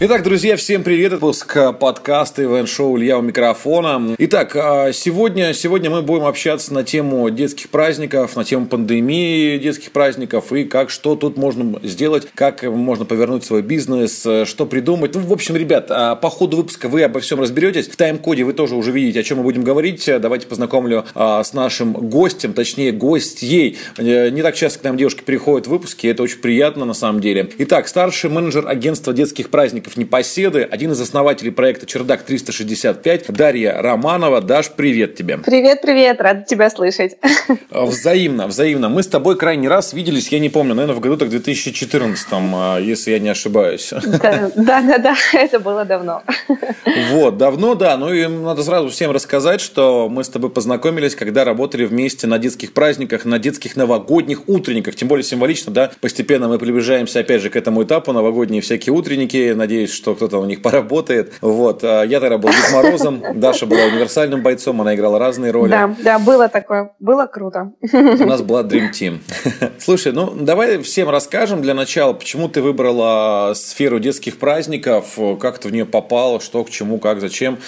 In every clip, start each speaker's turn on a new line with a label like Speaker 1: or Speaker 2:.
Speaker 1: Итак, друзья, всем привет. Выпуск подкаста Ивент Шоу Илья у микрофона. Итак, а, сегодня, сегодня мы будем общаться на тему детских праздников, на тему пандемии детских праздников и как, что тут можно сделать, как можно повернуть свой бизнес, что придумать. Ну, в общем, ребят, по ходу выпуска вы обо всем разберетесь. В тайм-коде вы тоже уже видите, о чем мы будем говорить. Давайте познакомлю с нашим гостем, точнее, гостьей. Э, не так часто к нам девушки приходят в выпуски, это очень приятно на самом деле. Итак, старший менеджер агентства детских праздников участников «Непоседы», один из основателей проекта «Чердак 365» Дарья Романова. Даш, привет тебе.
Speaker 2: Привет-привет, рада тебя слышать.
Speaker 1: А, взаимно, взаимно. Мы с тобой крайний раз виделись, я не помню, наверное, в году так 2014, а, если я не ошибаюсь.
Speaker 2: Да, да, да, это было давно.
Speaker 1: Вот, давно, да. Ну и надо сразу всем рассказать, что мы с тобой познакомились, когда работали вместе на детских праздниках, на детских новогодних утренниках. Тем более символично, да, постепенно мы приближаемся опять же к этому этапу, новогодние всякие утренники. Надеюсь, надеюсь, что кто-то у них поработает. Вот. А я тогда был Дед Морозом, Даша была универсальным бойцом, она играла разные роли.
Speaker 2: Да, да, было такое, было круто.
Speaker 1: У нас была Dream Team. Слушай, ну давай всем расскажем для начала, почему ты выбрала сферу детских праздников, как ты в нее попала, что к чему, как, зачем.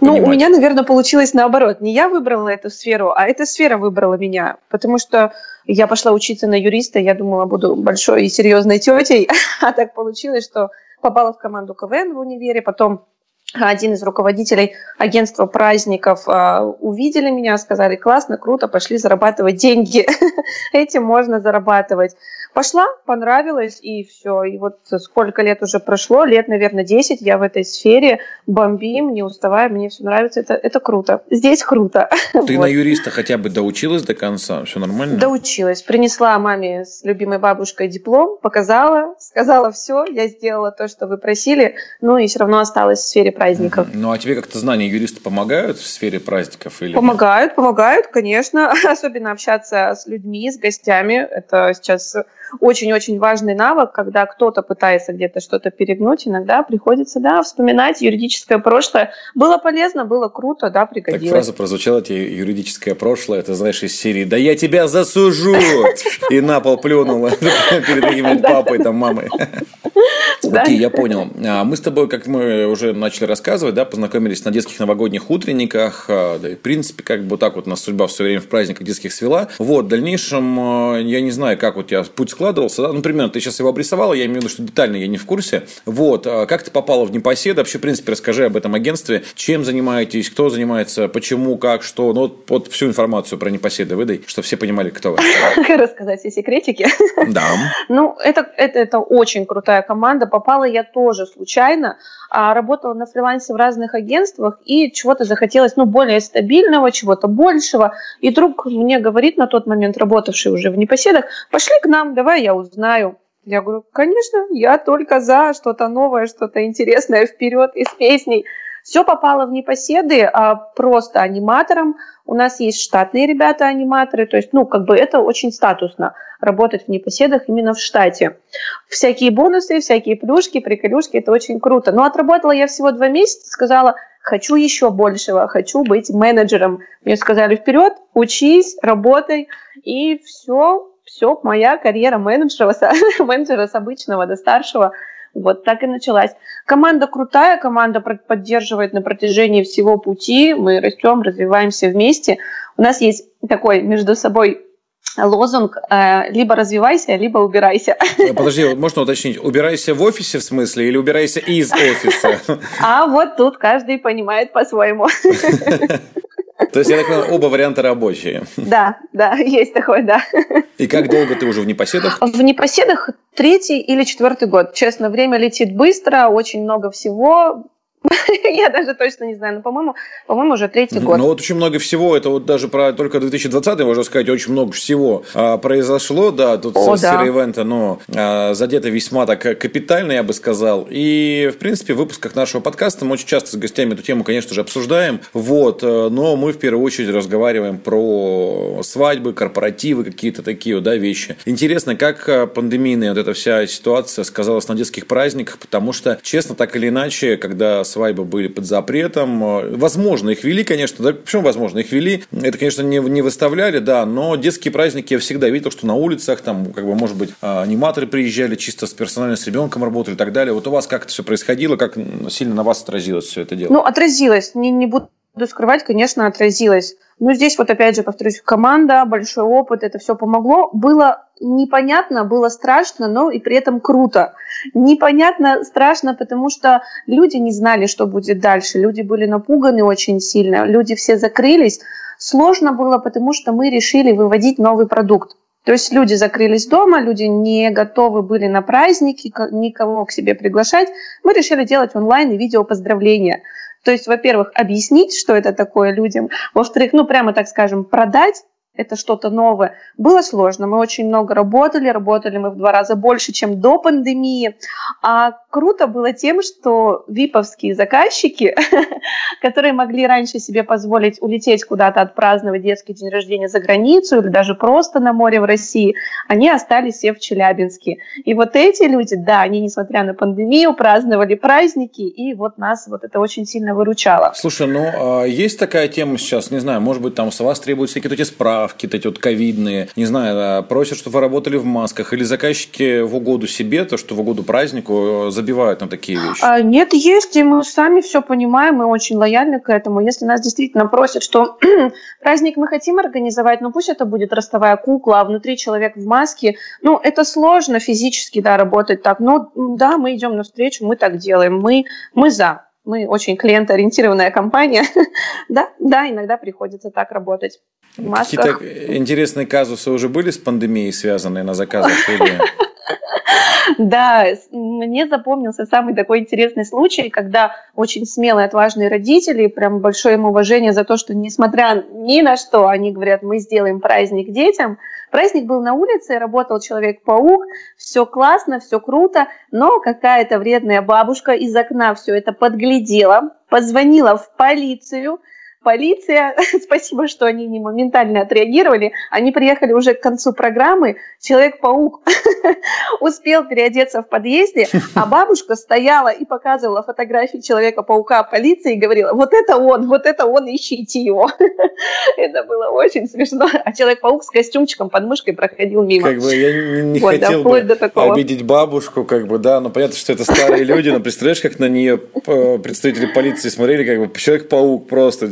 Speaker 2: Ну, ну у меня, наверное, получилось наоборот. Не я выбрала эту сферу, а эта сфера выбрала меня. Потому что я пошла учиться на юриста, я думала, буду большой и серьезной тетей, а так получилось, что попала в команду КВН в универе, потом один из руководителей агентства праздников э, увидели меня, сказали, классно, круто, пошли зарабатывать деньги. Этим можно зарабатывать. Пошла, понравилось, и все. И вот сколько лет уже прошло, лет, наверное, 10, я в этой сфере бомбим, не уставая, мне все нравится, это, это круто. Здесь круто.
Speaker 1: Ты вот. на юриста хотя бы доучилась до конца? Все нормально?
Speaker 2: Доучилась. Принесла маме с любимой бабушкой диплом, показала, сказала все, я сделала то, что вы просили, ну и все равно осталась в сфере праздников.
Speaker 1: Ну а тебе как-то знания юриста помогают в сфере праздников? Или
Speaker 2: помогают, помогают, конечно. Особенно общаться с людьми, с гостями. Это сейчас очень-очень важный навык, когда кто-то пытается где-то что-то перегнуть, иногда приходится, да, вспоминать юридическое прошлое. Было полезно, было круто, да, пригодилось. Так
Speaker 1: фраза прозвучала тебе юридическое прошлое, это знаешь из серии «Да я тебя засужу!» и на пол плюнула перед каким-нибудь папой, там, мамой. Окей, я понял. А мы с тобой, как мы уже начали рассказывать, да, познакомились на детских новогодних утренниках, а, да и в принципе, как бы так вот нас судьба все время в праздниках детских свела. Вот, в дальнейшем, а, я не знаю, как у тебя путь складывался, да? например, ты сейчас его обрисовала, я имею в виду, что детально я не в курсе. Вот, а как ты попала в Непоседа? Вообще, в принципе, расскажи об этом агентстве, чем занимаетесь, кто занимается, почему, как, что, ну, вот, вот всю информацию про Непоседа выдай, чтобы все понимали, кто вы.
Speaker 2: Рассказать все секретики?
Speaker 1: Да.
Speaker 2: Ну, это, это, это очень крутая команда, попала я тоже случайно, а работала на фрилансе в разных агентствах, и чего-то захотелось, ну, более стабильного, чего-то большего, и друг мне говорит, на тот момент работавший уже в Непоседах, пошли к нам, давай давай я узнаю. Я говорю, конечно, я только за что-то новое, что-то интересное вперед из песней. Все попало в непоседы а просто аниматором. У нас есть штатные ребята-аниматоры, то есть, ну, как бы это очень статусно, работать в непоседах именно в штате. Всякие бонусы, всякие плюшки, приколюшки, это очень круто. Но отработала я всего два месяца, сказала, хочу еще большего, хочу быть менеджером. Мне сказали, вперед, учись, работай, и все, все, моя карьера менеджера, менеджера с обычного до старшего вот так и началась. Команда крутая, команда поддерживает на протяжении всего пути. Мы растем, развиваемся вместе. У нас есть такой между собой лозунг э, либо развивайся, либо убирайся.
Speaker 1: Э, подожди, можно уточнить, убирайся в офисе в смысле или убирайся из офиса?
Speaker 2: А вот тут каждый понимает по-своему.
Speaker 1: То есть, я так понимаю, оба варианта рабочие.
Speaker 2: Да, да, есть такой, да.
Speaker 1: И как долго ты уже в непоседах?
Speaker 2: В непоседах третий или четвертый год. Честно, время летит быстро, очень много всего. Я даже точно не знаю, но, по-моему, по-моему, уже третий год.
Speaker 1: Ну, вот очень много всего, это вот даже про только 2020, можно сказать, очень много всего а, произошло, да, тут О, с да. ивента, но а, задето весьма так капитально, я бы сказал. И, в принципе, в выпусках нашего подкаста мы очень часто с гостями эту тему, конечно же, обсуждаем, вот, э, но мы в первую очередь разговариваем про свадьбы, корпоративы, какие-то такие, да, вещи. Интересно, как э, пандемийная вот эта вся ситуация сказалась на детских праздниках, потому что, честно, так или иначе, когда свадьбы были под запретом. Возможно, их вели, конечно. Да, почему возможно? Их вели. Это, конечно, не, не выставляли, да, но детские праздники я всегда видел, что на улицах, там, как бы, может быть, аниматоры приезжали чисто с персонально с ребенком работали и так далее. Вот у вас как это все происходило, как сильно на вас отразилось все это дело?
Speaker 2: Ну, отразилось. Не, не буду скрывать, конечно, отразилось. Но здесь вот опять же, повторюсь, команда, большой опыт, это все помогло. Было непонятно, было страшно, но и при этом круто. Непонятно, страшно, потому что люди не знали, что будет дальше. Люди были напуганы очень сильно, люди все закрылись. Сложно было, потому что мы решили выводить новый продукт. То есть люди закрылись дома, люди не готовы были на праздники, никого к себе приглашать. Мы решили делать онлайн и видео поздравления. То есть, во-первых, объяснить, что это такое людям. Во-вторых, ну, прямо так скажем, продать это что-то новое. Было сложно. Мы очень много работали, работали мы в два раза больше, чем до пандемии. А круто было тем, что виповские заказчики, которые могли раньше себе позволить улететь куда-то отпраздновать детский день рождения за границу или даже просто на море в России, они остались все в Челябинске. И вот эти люди, да, они, несмотря на пандемию, праздновали праздники, и вот нас вот это очень сильно выручало.
Speaker 1: Слушай, ну, а есть такая тема сейчас, не знаю, может быть, там с вас требуются какие-то эти справки, справки, эти вот ковидные, не знаю, просят, чтобы вы работали в масках, или заказчики в угоду себе, то, что в угоду празднику э, забивают на такие вещи?
Speaker 2: А, нет, есть, и мы сами все понимаем, мы очень лояльны к этому. Если нас действительно просят, что праздник мы хотим организовать, но пусть это будет ростовая кукла, а внутри человек в маске, ну, это сложно физически, да, работать так, но да, мы идем навстречу, мы так делаем, мы, мы за мы очень клиентоориентированная компания. да, да, иногда приходится так работать.
Speaker 1: Какие-то интересные казусы уже были с пандемией связанные на заказах?
Speaker 2: Да, мне запомнился самый такой интересный случай, когда очень смелые, отважные родители, прям большое им уважение за то, что несмотря ни на что, они говорят, мы сделаем праздник детям. Праздник был на улице, работал Человек-паук, все классно, все круто, но какая-то вредная бабушка из окна все это подглядела, позвонила в полицию, Полиция, спасибо, что они не моментально отреагировали, они приехали уже к концу программы, Человек-паук успел переодеться в подъезде, а бабушка стояла и показывала фотографии Человека-паука полиции и говорила, вот это он, вот это он, ищите его. это было очень смешно. А Человек-паук с костюмчиком под мышкой проходил мимо.
Speaker 1: Как бы я не, не вот, хотел да, бы обидеть бабушку, как бы, да, но понятно, что это старые люди, но представляешь, как на нее э, представители полиции смотрели, как бы Человек-паук просто,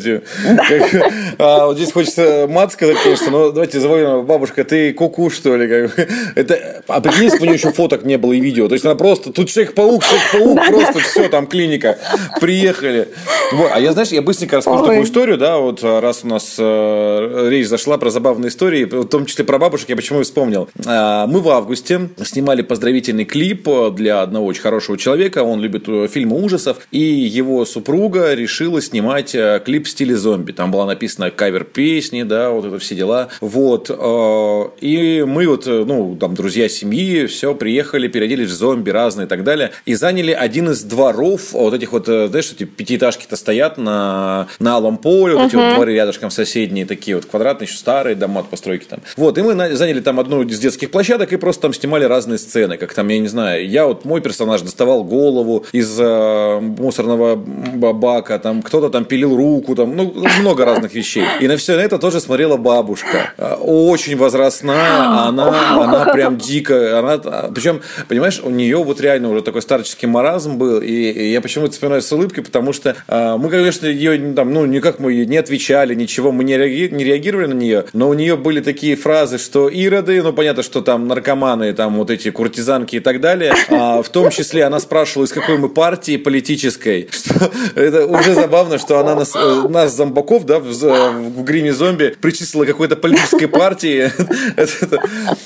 Speaker 1: а, вот здесь хочется мат сказать, конечно, но давайте заводим, бабушка, ты куку, что ли? Как это, а бы у нее еще фоток не было и видео. То есть она просто, тут Человек-паук, Человек-паук, просто все, там клиника. Приехали. Вот. А я, знаешь, я быстренько расскажу Ой. такую историю, да, вот раз у нас э, речь зашла про забавные истории, в том числе про бабушек, я почему и вспомнил. Э, мы в августе снимали поздравительный клип для одного очень хорошего человека, он любит э, фильмы ужасов, и его супруга решила снимать э, клип в стиле зомби. Там была написана кавер песни, да, вот это все дела. Вот. Э, и мы вот, э, ну, там, друзья семьи, все, приехали, переоделись в зомби разные и так далее. И заняли один из дворов, вот этих вот, э, знаешь, эти пятиэтажки-то стоят на, на Алом поле, вот uh-huh. эти вот дворы рядышком соседние, такие вот квадратные, еще старые дома от постройки там. Вот, и мы заняли там одну из детских площадок и просто там снимали разные сцены, как там, я не знаю, я вот, мой персонаж доставал голову из э, мусорного бака, там кто-то там пилил руку, там, ну, много разных вещей. И на все это тоже смотрела бабушка. А, очень возрастная, она, она прям дико. Она, причем, понимаешь, у нее вот реально уже такой старческий маразм был. И, и я почему-то вспоминаю с улыбкой, потому что э, мы, конечно, ее там, ну, никак мы не отвечали, ничего, мы не, реаги, не реагировали на нее, но у нее были такие фразы, что ироды, ну, понятно, что там наркоманы, там вот эти куртизанки и так далее. А, в том числе она спрашивала, из какой мы партии политической. Что, это уже забавно, что она нас, э, нас зомбаков Баков, да, в, в гриме зомби причислила какой-то политической партии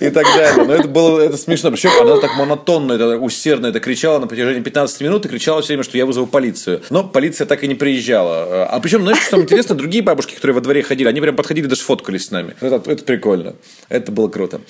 Speaker 1: и так далее. Но это было это смешно. Причем она так монотонно, это усердно это кричала на протяжении 15 минут и кричала все время, что я вызову полицию. Но полиция так и не приезжала. А причем, знаешь, что самое интересное, другие бабушки, которые во дворе ходили, они прям подходили, даже фоткались с нами. Это, это прикольно. Это было круто.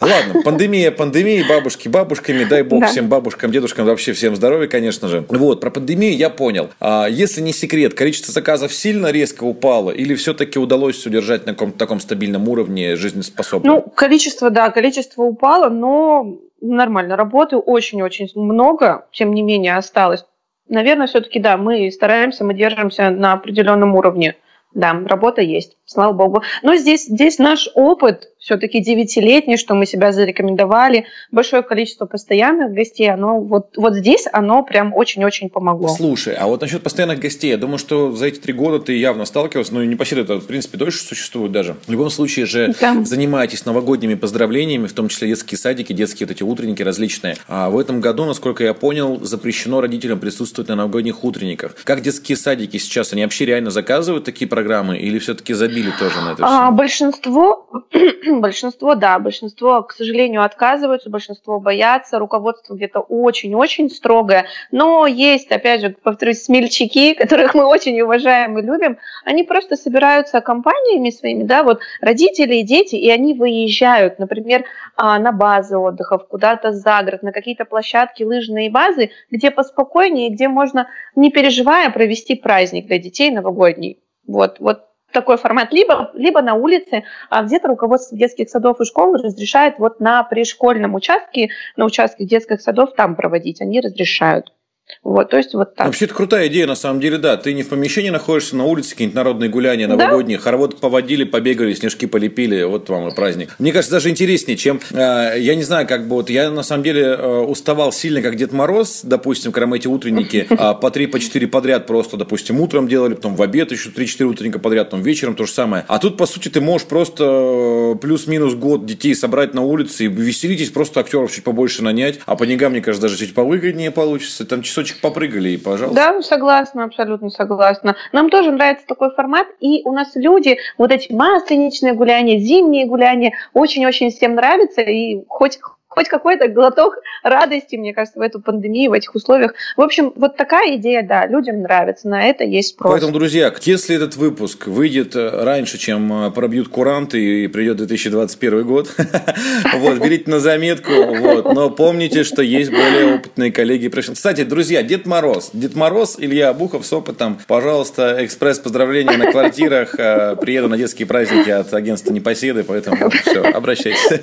Speaker 1: Ладно, пандемия, пандемия, бабушки бабушками, дай бог да. всем бабушкам, дедушкам, вообще всем здоровья, конечно же. Вот, про пандемию я понял. А, если не секрет, количество заказов сильно резко упало или все-таки удалось удержать на каком-то таком стабильном уровне жизнеспособно?
Speaker 2: Ну, количество, да, количество упало, но нормально. Работы очень-очень много, тем не менее, осталось. наверное, все-таки да, мы стараемся, мы держимся на определенном уровне. Да, работа есть, слава богу. Но здесь, здесь наш опыт все-таки девятилетний, что мы себя зарекомендовали, большое количество постоянных гостей, оно вот, вот здесь оно прям очень-очень помогло.
Speaker 1: Слушай, а вот насчет постоянных гостей, я думаю, что за эти три года ты явно сталкивался, ну, не по это, в принципе, дольше существует даже. В любом случае же да. занимаетесь новогодними поздравлениями, в том числе детские садики, детские вот эти утренники различные. А в этом году, насколько я понял, запрещено родителям присутствовать на новогодних утренниках. Как детские садики сейчас, они вообще реально заказывают такие программы или все-таки забили тоже на это все?
Speaker 2: А, большинство, большинство, да, большинство, к сожалению, отказываются, большинство боятся, руководство где-то очень-очень строгое, но есть, опять же, повторюсь, смельчаки, которых мы очень уважаем и любим, они просто собираются компаниями своими, да, вот родители и дети, и они выезжают, например, а, на базы отдыхов, куда-то за город, на какие-то площадки, лыжные базы, где поспокойнее, где можно, не переживая, провести праздник для детей новогодний. Вот, вот такой формат, либо, либо на улице, а где-то руководство детских садов и школ разрешает вот на пришкольном участке, на участке детских садов там проводить, они разрешают. Вот, то есть вот так.
Speaker 1: Вообще, это крутая идея, на самом деле, да. Ты не в помещении находишься, на улице какие-нибудь народные гуляния новогодние, да? хоровод поводили, побегали, снежки полепили, вот вам и праздник. Мне кажется, даже интереснее, чем, э, я не знаю, как бы вот, я на самом деле э, уставал сильно, как Дед Мороз, допустим, когда мы эти утренники э, по 3 по 4 подряд просто, допустим, утром делали, потом в обед еще 3-4 утренника подряд, потом вечером то же самое. А тут, по сути, ты можешь просто э, плюс-минус год детей собрать на улице и веселитесь, просто актеров чуть побольше нанять, а по деньгам, мне кажется, даже чуть повыгоднее получится, там часов часочек попрыгали, и пожалуйста.
Speaker 2: Да, согласна, абсолютно согласна. Нам тоже нравится такой формат, и у нас люди, вот эти масленичные гуляния, зимние гуляния, очень-очень всем нравятся, и хоть хоть какой-то глоток радости, мне кажется, в эту пандемию, в этих условиях. В общем, вот такая идея, да, людям нравится, на это есть спрос.
Speaker 1: Поэтому, друзья, если этот выпуск выйдет э, раньше, чем э, пробьют куранты и придет 2021 год, вот, берите на заметку, вот, но помните, что есть более опытные коллеги. Кстати, друзья, Дед Мороз, Дед Мороз, Илья Абухов с опытом, пожалуйста, экспресс поздравления на квартирах, э, приеду на детские праздники от агентства Непоседы, поэтому все, обращайтесь.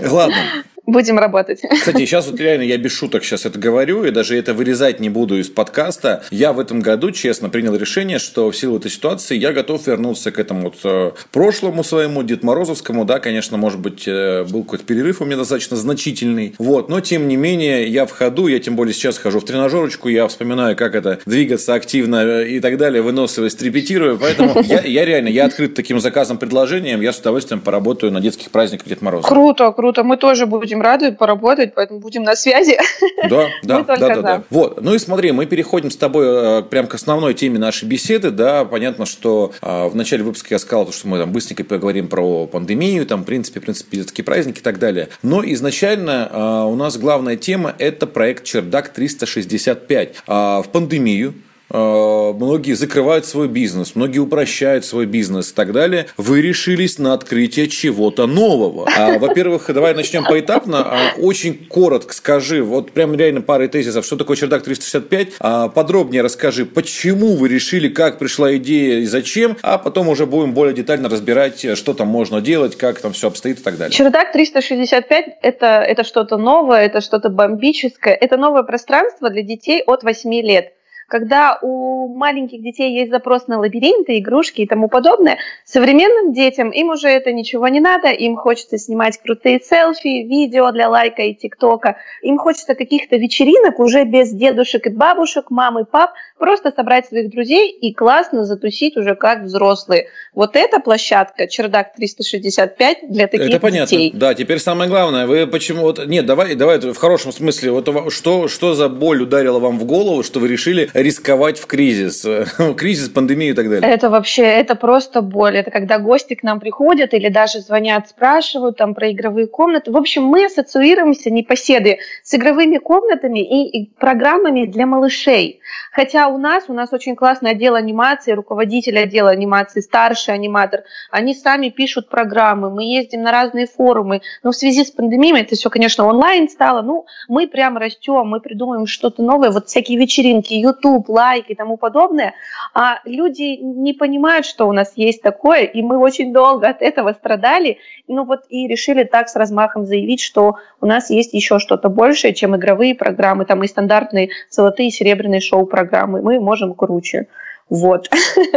Speaker 1: Ладно,
Speaker 2: Будем работать.
Speaker 1: Кстати, сейчас вот реально я без шуток сейчас это говорю, и даже это вырезать не буду из подкаста. Я в этом году, честно, принял решение, что в силу этой ситуации я готов вернуться к этому вот э, прошлому своему, Дед Морозовскому. Да, конечно, может быть, э, был какой-то перерыв у меня достаточно значительный. Вот, но тем не менее, я в ходу, я тем более сейчас хожу в тренажерочку, я вспоминаю, как это двигаться активно э, и так далее, выносливость репетирую. Поэтому я, я реально, я открыт таким заказом, предложением, я с удовольствием поработаю на детских праздниках Дед Мороза.
Speaker 2: Круто, круто. Мы тоже будем будем рады поработать, поэтому будем на связи.
Speaker 1: Да, да, да, да, да. Вот, ну и смотри, мы переходим с тобой э, прям к основной теме нашей беседы, да, понятно, что э, в начале выпуска я сказал, что мы там быстренько поговорим про пандемию, там, в принципе, в принципе, детские праздники и так далее. Но изначально э, у нас главная тема – это проект «Чердак 365». В пандемию многие закрывают свой бизнес, многие упрощают свой бизнес и так далее. Вы решились на открытие чего-то нового. А, во-первых, давай начнем поэтапно. А, очень коротко скажи, вот прям реально парой тезисов, что такое чердак 365. А, подробнее расскажи, почему вы решили, как пришла идея и зачем, а потом уже будем более детально разбирать, что там можно делать, как там все обстоит и так далее.
Speaker 2: Чердак 365 это, это что-то новое, это что-то бомбическое, это новое пространство для детей от 8 лет. Когда у маленьких детей есть запрос на лабиринты, игрушки и тому подобное, современным детям им уже это ничего не надо, им хочется снимать крутые селфи, видео для лайка и тиктока, им хочется каких-то вечеринок уже без дедушек и бабушек, мам и пап, просто собрать своих друзей и классно затусить уже как взрослые. Вот эта площадка, чердак 365 для таких
Speaker 1: это понятно.
Speaker 2: детей.
Speaker 1: Да, теперь самое главное, вы почему вот нет, давай, давай в хорошем смысле, вот что что за боль ударила вам в голову, что вы решили рисковать в кризис, кризис, пандемию и так далее?
Speaker 2: Это вообще, это просто боль. Это когда гости к нам приходят или даже звонят, спрашивают там про игровые комнаты. В общем, мы ассоциируемся непоседы с игровыми комнатами и, и программами для малышей. Хотя у нас, у нас очень классный отдел анимации, руководитель отдела анимации, старший аниматор. Они сами пишут программы, мы ездим на разные форумы. Но в связи с пандемией это все, конечно, онлайн стало. Ну, мы прям растем, мы придумываем что-то новое. Вот всякие вечеринки, YouTube, YouTube, лайк и тому подобное, а люди не понимают, что у нас есть такое, и мы очень долго от этого страдали, ну вот и решили так с размахом заявить, что у нас есть еще что-то большее, чем игровые программы, там и стандартные золотые и серебряные шоу-программы, мы можем круче. Вот.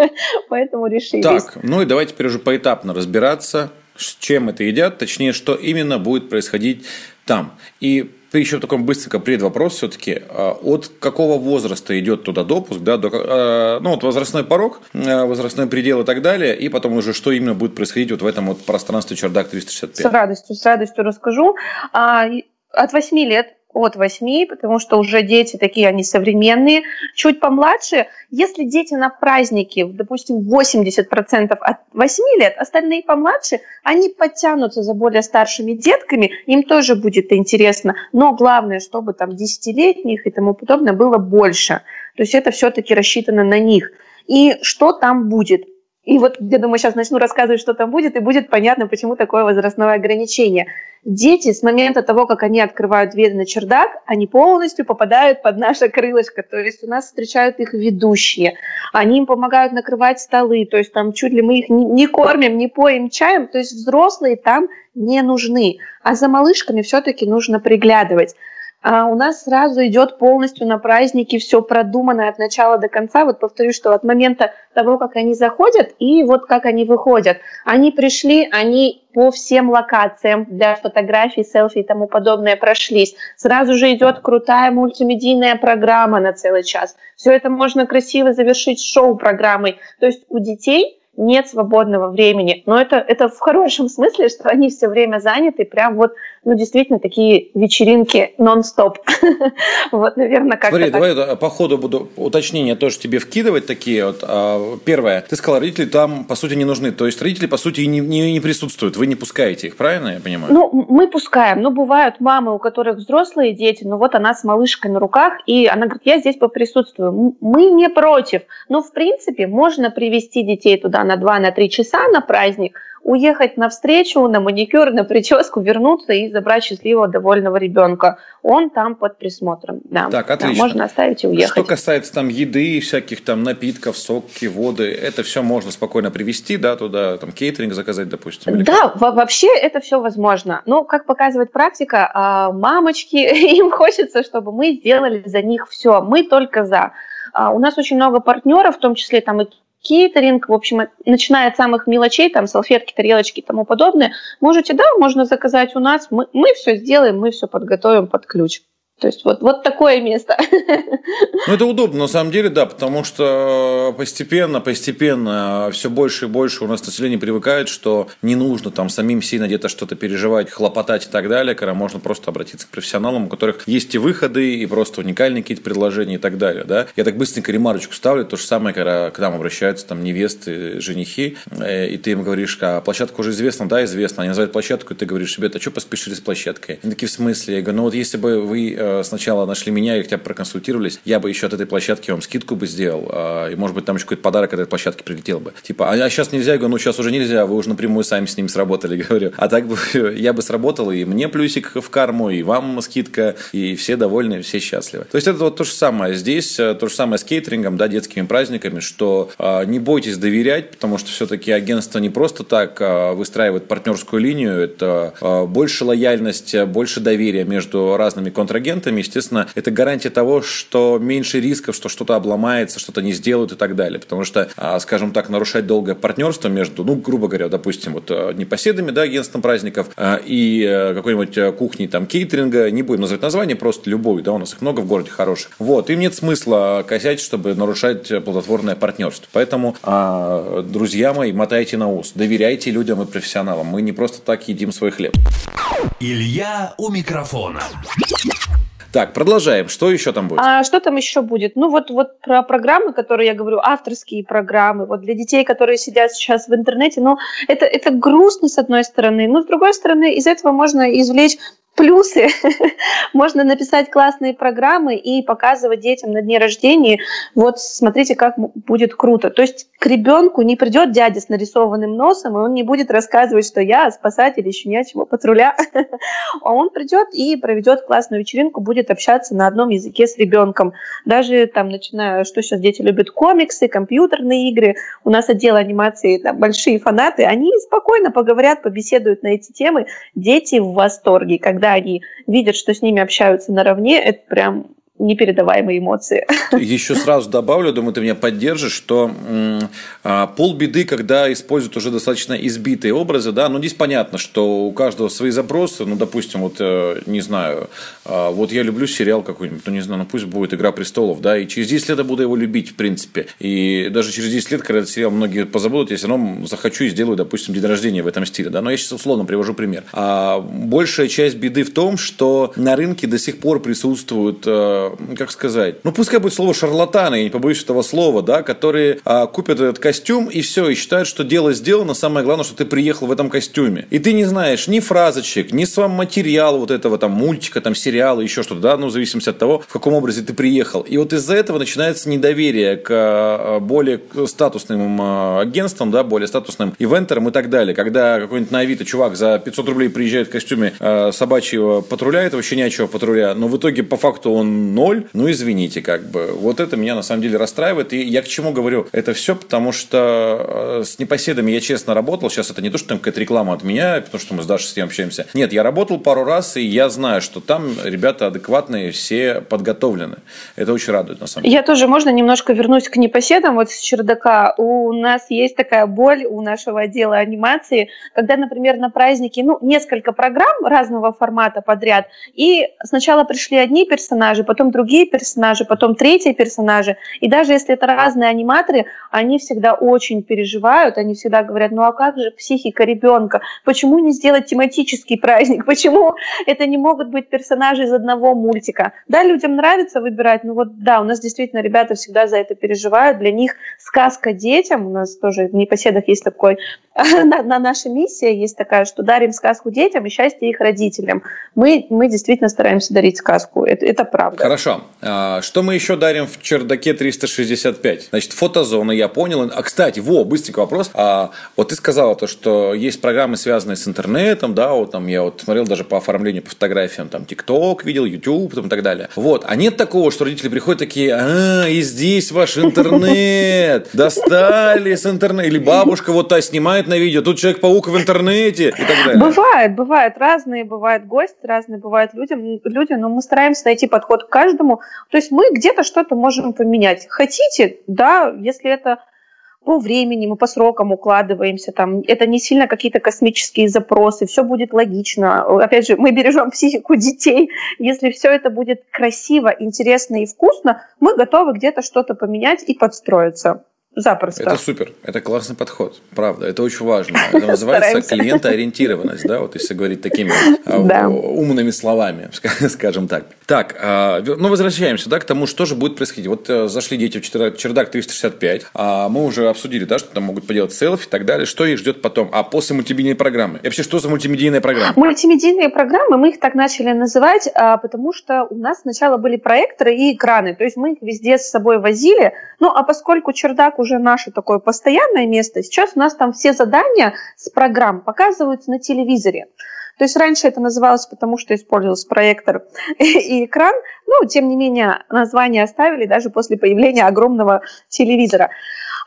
Speaker 2: Поэтому решили.
Speaker 1: Так, ну и давайте теперь уже поэтапно разбираться, с чем это едят, точнее, что именно будет происходить там. И еще в таком быстренько предвопрос все-таки. А, от какого возраста идет туда допуск, да, до, а, ну, вот возрастной порог, а, возрастной предел и так далее, и потом уже что именно будет происходить вот в этом вот пространстве чердак 365?
Speaker 2: С радостью, с радостью расскажу. От 8 лет от 8, потому что уже дети такие, они современные. Чуть помладше, если дети на празднике, допустим, 80% от 8 лет, остальные помладше, они подтянутся за более старшими детками, им тоже будет интересно. Но главное, чтобы там 10-летних и тому подобное было больше. То есть это все-таки рассчитано на них. И что там будет? И вот, я думаю, сейчас начну рассказывать, что там будет, и будет понятно, почему такое возрастное ограничение. Дети с момента того, как они открывают дверь на чердак, они полностью попадают под наше крылышко. То есть у нас встречают их ведущие, они им помогают накрывать столы, то есть там чуть ли мы их не кормим, не поем чаем, то есть взрослые там не нужны. А за малышками все-таки нужно приглядывать а у нас сразу идет полностью на праздники все продумано от начала до конца. Вот повторю, что от момента того, как они заходят и вот как они выходят. Они пришли, они по всем локациям для фотографий, селфи и тому подобное прошлись. Сразу же идет крутая мультимедийная программа на целый час. Все это можно красиво завершить шоу-программой. То есть у детей нет свободного времени. Но это, это в хорошем смысле, что они все время заняты, прям вот, ну, действительно, такие вечеринки нон-стоп. Вот, наверное, как
Speaker 1: Смотри, давай по ходу буду уточнения тоже тебе вкидывать такие вот. А, первое, ты сказала, родители там, по сути, не нужны. То есть родители, по сути, не, не, не присутствуют. Вы не пускаете их, правильно я понимаю?
Speaker 2: Ну, мы пускаем. Ну, бывают мамы, у которых взрослые дети, ну, вот она с малышкой на руках, и она говорит, я здесь поприсутствую. Мы не против. Но, в принципе, можно привести детей туда на 2-3 часа на праздник, уехать на встречу, на маникюр, на прическу, вернуться и забрать счастливого, довольного ребенка. Он там под присмотром. Да.
Speaker 1: Так, отлично.
Speaker 2: Да, можно оставить и уехать.
Speaker 1: Что касается там еды, всяких там напитков, соки, воды, это все можно спокойно привезти, да, туда, там кейтеринг заказать, допустим.
Speaker 2: Или да, вообще это все возможно. Но, как показывает практика, а, мамочки, им хочется, чтобы мы сделали за них все. Мы только за. А, у нас очень много партнеров, в том числе там и кейтеринг, в общем, начиная от самых мелочей, там, салфетки, тарелочки и тому подобное, можете, да, можно заказать у нас, мы, мы все сделаем, мы все подготовим под ключ. То есть вот, вот такое место.
Speaker 1: Ну, это удобно, на самом деле, да, потому что постепенно, постепенно все больше и больше у нас население привыкает, что не нужно там самим сильно где-то что-то переживать, хлопотать и так далее, когда можно просто обратиться к профессионалам, у которых есть и выходы, и просто уникальные какие-то предложения и так далее, да. Я так быстренько ремарочку ставлю, то же самое, когда к нам обращаются там невесты, женихи, э, и ты им говоришь, а площадка уже известна, да, известна, они называют площадку, и ты говоришь, ребята, а что поспешили с площадкой? Они такие, в смысле? Я говорю, ну вот если бы вы э, сначала нашли меня и хотя бы проконсультировались, я бы еще от этой площадки вам скидку бы сделал, а, и, может быть, там еще какой-то подарок от этой площадки прилетел бы. Типа, а, а сейчас нельзя? Я говорю, ну, сейчас уже нельзя, вы уже напрямую сами с ним сработали, говорю. А так бы я бы сработал, и мне плюсик в карму, и вам скидка, и все довольны, все счастливы. То есть, это вот то же самое. Здесь э, то же самое с кейтерингом, да, детскими праздниками, что а, не бойтесь доверять, потому что все-таки агентство не просто так а, выстраивает партнерскую линию, это а, больше лояльность, больше доверия между разными контрагентами, клиентами, естественно, это гарантия того, что меньше рисков, что что-то обломается, что-то не сделают и так далее. Потому что, а, скажем так, нарушать долгое партнерство между, ну, грубо говоря, допустим, вот э, непоседами, да, агентством праздников а, и э, какой-нибудь э, кухней там кейтеринга, не будем называть название, просто любой, да, у нас их много в городе хороших. Вот, им нет смысла косять, чтобы нарушать плодотворное партнерство. Поэтому, а, друзья мои, мотайте на ус, доверяйте людям и профессионалам. Мы не просто так едим свой хлеб.
Speaker 3: Илья у микрофона.
Speaker 1: Так, продолжаем. Что еще там будет?
Speaker 2: А что там еще будет? Ну вот, вот про программы, которые я говорю, авторские программы, вот для детей, которые сидят сейчас в интернете, ну это, это грустно с одной стороны, но с другой стороны из этого можно извлечь плюсы. Можно написать классные программы и показывать детям на дне рождения. Вот смотрите, как будет круто. То есть к ребенку не придет дядя с нарисованным носом, и он не будет рассказывать, что я спасатель щенячьего патруля. А он придет и проведет классную вечеринку, будет общаться на одном языке с ребенком. Даже там, начиная, что сейчас дети любят, комиксы, компьютерные игры. У нас отдел анимации, там, большие фанаты, они спокойно поговорят, побеседуют на эти темы. Дети в восторге. Когда они видят, что с ними общаются наравне, это прям непередаваемые эмоции.
Speaker 1: Еще сразу добавлю, думаю, ты меня поддержишь, что а, полбеды, когда используют уже достаточно избитые образы, да, ну здесь понятно, что у каждого свои запросы, ну, допустим, вот, э, не знаю, а, вот я люблю сериал какой-нибудь, ну, не знаю, ну, пусть будет «Игра престолов», да, и через 10 лет я буду его любить, в принципе, и даже через 10 лет, когда этот сериал многие позабудут, я все равно захочу и сделаю, допустим, день рождения в этом стиле, да, но я сейчас условно привожу пример. А большая часть беды в том, что на рынке до сих пор присутствуют э, как сказать, ну пускай будет слово шарлатаны, я не побоюсь этого слова, да, которые а, купят этот костюм и все, и считают, что дело сделано, самое главное, что ты приехал в этом костюме. И ты не знаешь ни фразочек, ни сам материал вот этого там мультика, там сериала, еще что-то, да, ну в зависимости от того, в каком образе ты приехал. И вот из-за этого начинается недоверие к а, более статусным а, агентствам, да, более статусным ивентерам и так далее. Когда какой-нибудь на Авито чувак за 500 рублей приезжает в костюме а, собачьего патруля, этого щенячьего патруля, но в итоге по факту он ноль, ну извините, как бы. Вот это меня на самом деле расстраивает. И я к чему говорю? Это все потому, что э, с непоседами я честно работал. Сейчас это не то, что там какая-то реклама от меня, потому что мы с Дашей с ним общаемся. Нет, я работал пару раз, и я знаю, что там ребята адекватные, все подготовлены. Это очень радует, на самом деле.
Speaker 2: Я тоже, можно немножко вернусь к непоседам вот с чердака. У нас есть такая боль у нашего отдела анимации, когда, например, на праздники, ну, несколько программ разного формата подряд, и сначала пришли одни персонажи, потом другие персонажи, потом третьи персонажи. И даже если это разные аниматоры, они всегда очень переживают, они всегда говорят, ну а как же психика ребенка? Почему не сделать тематический праздник? Почему это не могут быть персонажи из одного мультика? Да, людям нравится выбирать, ну вот да, у нас действительно ребята всегда за это переживают. Для них сказка детям, у нас тоже в непоседах есть такой, на, на наша миссия есть такая, что дарим сказку детям и счастье их родителям. Мы, мы действительно стараемся дарить сказку, это, это правда.
Speaker 1: Хорошо. А, что мы еще дарим в чердаке 365? Значит, фотозона, я понял. А, кстати, во, быстренький вопрос. А, вот ты сказала то, что есть программы, связанные с интернетом, да, вот там я вот смотрел даже по оформлению, по фотографиям, там, ТикТок видел, YouTube там, и так далее. Вот. А нет такого, что родители приходят такие, а, и здесь ваш интернет, достали с интернета, или бабушка вот та снимает на видео, тут Человек-паук в интернете и так далее.
Speaker 2: Бывает, бывает, разные бывают гости, разные бывают люди, люди, но мы стараемся найти подход к каждому, то есть мы где-то что-то можем поменять. Хотите, да, если это по времени, мы по срокам укладываемся, там, это не сильно какие-то космические запросы, все будет логично. Опять же, мы бережем психику детей. Если все это будет красиво, интересно и вкусно, мы готовы где-то что-то поменять и подстроиться. Запросто.
Speaker 1: Это супер, это классный подход, правда, это очень важно. Это называется клиентоориентированность, да, вот если говорить такими умными словами, скажем так. Так, а, ну возвращаемся, да, к тому, что же будет происходить. Вот э, зашли дети в чердак 365, а мы уже обсудили, да, что там могут поделать селфи и так далее, что их ждет потом, а после мультимедийной программы. И вообще, что за мультимедийная программа?
Speaker 2: Мультимедийные программы, мы их так начали называть, а, потому что у нас сначала были проекторы и экраны, то есть мы их везде с собой возили, ну а поскольку чердак уже наше такое постоянное место. Сейчас у нас там все задания с программ показываются на телевизоре. То есть раньше это называлось потому, что использовался проектор и экран, но тем не менее название оставили даже после появления огромного телевизора.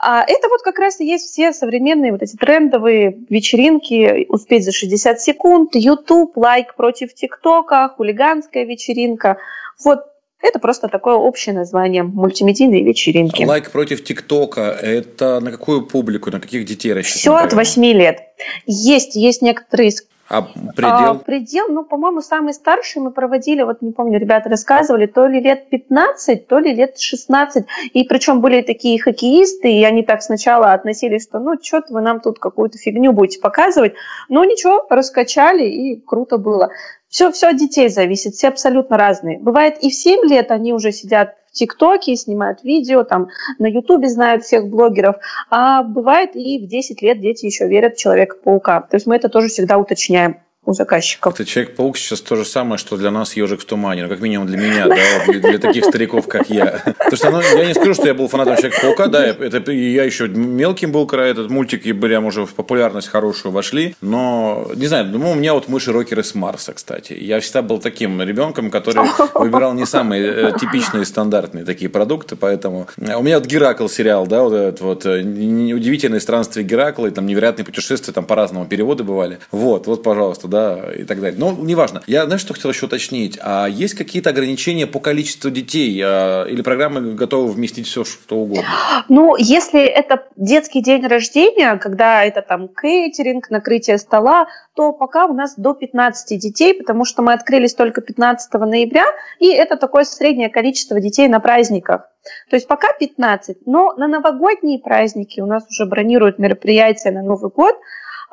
Speaker 2: А это вот как раз и есть все современные вот эти трендовые вечеринки, успеть за 60 секунд, YouTube, лайк против ТикТока, хулиганская вечеринка. Вот это просто такое общее название мультимедийные вечеринки.
Speaker 1: Лайк против ТикТока – это на какую публику, на каких детей рассчитано?
Speaker 2: Все от 8 лет. Есть, есть некоторые
Speaker 1: а предел? А,
Speaker 2: предел, ну, по-моему, самый старший мы проводили, вот не помню, ребята рассказывали, то ли лет 15, то ли лет 16. И причем были такие хоккеисты, и они так сначала относились, что ну, что-то вы нам тут какую-то фигню будете показывать. Но ничего, раскачали, и круто было. Все, все от детей зависит, все абсолютно разные. Бывает и в 7 лет они уже сидят ТикТоке, снимают видео, там на Ютубе знают всех блогеров, а бывает и в 10 лет дети еще верят в Человека-паука. То есть мы это тоже всегда уточняем. У заказчиков.
Speaker 1: Это Человек-паук сейчас то же самое, что для нас ежик в тумане, ну, как минимум для меня, да, для, для таких стариков, как я. Потому что, ну, я не скажу, что я был фанатом Человека-паука, да, это я еще мелким был, когда этот мультик, и прям уже в популярность хорошую вошли, но, не знаю, ну, у меня вот мыши-рокеры с Марса, кстати. Я всегда был таким ребенком, который выбирал не самые э, типичные, стандартные такие продукты, поэтому у меня вот Геракл сериал, да, вот этот вот э, удивительные странствия Геракла, и там невероятные путешествия, там по-разному переводы бывали. Вот, вот, пожалуйста, да, и так далее. Но неважно. Я, знаешь, что хотел еще уточнить? А есть какие-то ограничения по количеству детей? А, или программы готовы вместить все, что угодно?
Speaker 2: Ну, если это детский день рождения, когда это там кейтеринг, накрытие стола, то пока у нас до 15 детей, потому что мы открылись только 15 ноября, и это такое среднее количество детей на праздниках. То есть пока 15, но на новогодние праздники у нас уже бронируют мероприятия на Новый год,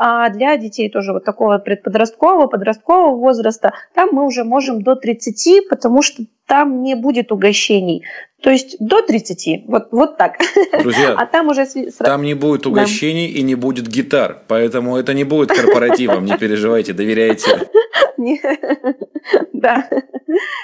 Speaker 2: а для детей тоже вот такого предподросткового, подросткового возраста, там мы уже можем до 30, потому что там не будет угощений. То есть до 30, вот, вот так.
Speaker 1: Друзья, а там уже... Там не будет угощений да. и не будет гитар, поэтому это не будет корпоративом, не переживайте, доверяйте.
Speaker 2: Да,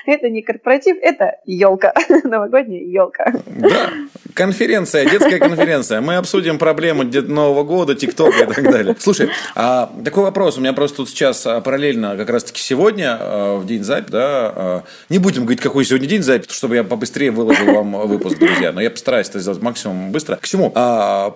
Speaker 2: это не корпоратив, это елка, новогодняя елка.
Speaker 1: Да, конференция, детская конференция. Мы обсудим проблемы Нового года, ТикТока и так далее. Слушай, а, такой вопрос. У меня просто тут сейчас а, параллельно, как раз-таки сегодня, а, в день записи, да, не будем говорить, какой сегодня день записи, чтобы я побыстрее выложил вам выпуск, друзья. Но я постараюсь это сделать максимум быстро. К чему?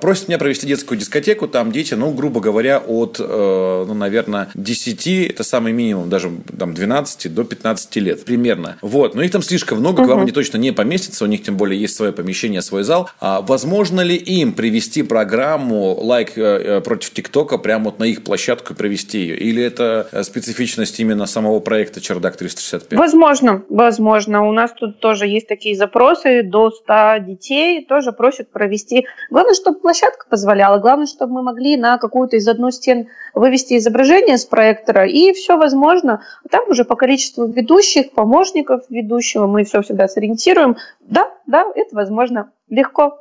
Speaker 1: Просят меня провести детскую дискотеку. Там дети, ну, грубо говоря, от, э, ну, наверное, 10, это самый минимум, даже там 12 до 15 лет примерно. Вот. Но их там слишком много, к вам они точно не поместятся. У них тем более есть свое помещение, свой зал. А возможно ли им привести программу лайк like, против ТикТока прямо вот на их площадку и провести ее? Или это специфичность именно самого проекта Чердак 365?
Speaker 2: Возможно, возможно. У нас тут тоже есть такие запросы до 100 детей, тоже просят провести. Главное, чтобы площадка позволяла, главное, чтобы мы могли на какую-то из одной стен вывести изображение с проектора, и все возможно. Там уже по количеству ведущих, помощников ведущего мы все всегда сориентируем. Да, да, это возможно. Легко.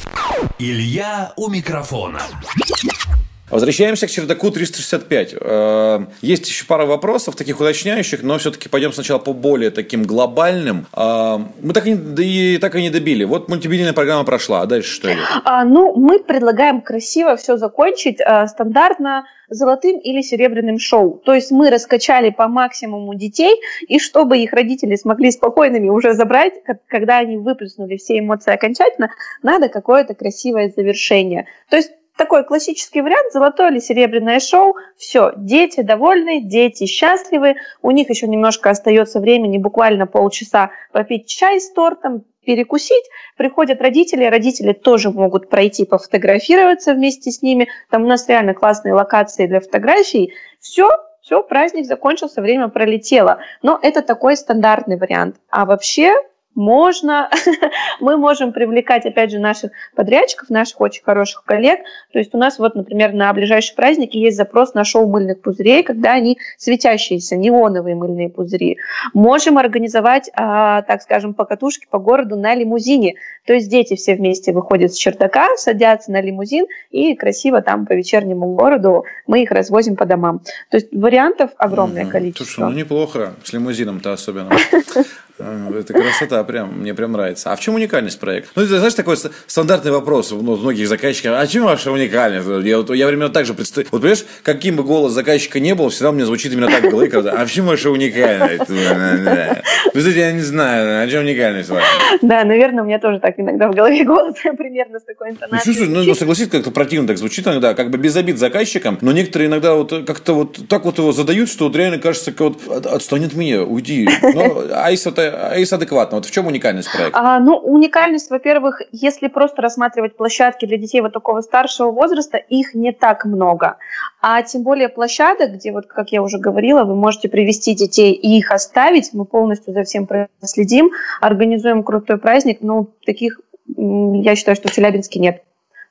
Speaker 3: Илья у микрофона.
Speaker 1: Возвращаемся к чердаку 365. Э, есть еще пара вопросов, таких уточняющих, но все-таки пойдем сначала по более таким глобальным. Э, мы так и, да и, так и не добили. Вот мультимедийная программа прошла, а дальше что идет?
Speaker 2: А, ну, мы предлагаем красиво все закончить а, стандартно золотым или серебряным шоу. То есть мы раскачали по максимуму детей, и чтобы их родители смогли спокойными уже забрать, когда они выплеснули все эмоции окончательно, надо какое-то красивое завершение. То есть такой классический вариант, золотое или серебряное шоу. Все, дети довольны, дети счастливы, у них еще немножко остается времени, буквально полчаса попить чай с тортом, перекусить, приходят родители, родители тоже могут пройти пофотографироваться вместе с ними, там у нас реально классные локации для фотографий, все, все, праздник закончился, время пролетело. Но это такой стандартный вариант. А вообще можно, мы можем привлекать, опять же, наших подрядчиков, наших очень хороших коллег. То есть у нас вот, например, на ближайшие праздники есть запрос на шоу мыльных пузырей, когда они светящиеся, неоновые мыльные пузыри. Можем организовать, а, так скажем, покатушки по городу на лимузине. То есть дети все вместе выходят с чердака, садятся на лимузин и красиво там по вечернему городу мы их развозим по домам. То есть вариантов огромное количество.
Speaker 1: Слушай, ну неплохо, с лимузином-то особенно. А, это красота, прям, мне прям нравится. А в чем уникальность проекта? Ну, это, знаешь, такой стандартный вопрос у многих заказчиков. А чем ваша уникальность? Я, вот, я временно так же представляю. Вот, понимаешь, каким бы голос заказчика не был, всегда у меня звучит именно так в голове, когда, а в чем ваша уникальность? Вы я не знаю, а чем уникальность ваша?
Speaker 2: Да, наверное, у меня тоже так иногда в голове голос примерно с такой интонацией.
Speaker 1: Ну, слушай, ну, согласись, как-то противно так звучит иногда, как бы без обид заказчикам, но некоторые иногда вот как-то вот так вот его задают, что вот реально кажется, как вот отстань от меня, уйди. Ну, айс это АИС адекватно. Вот в чем уникальность проекта?
Speaker 2: А, ну, уникальность, во-первых, если просто рассматривать площадки для детей вот такого старшего возраста, их не так много. А тем более площадок, где, вот, как я уже говорила, вы можете привести детей и их оставить, мы полностью за всем проследим, организуем крутой праздник, ну, таких, я считаю, что в Челябинске нет.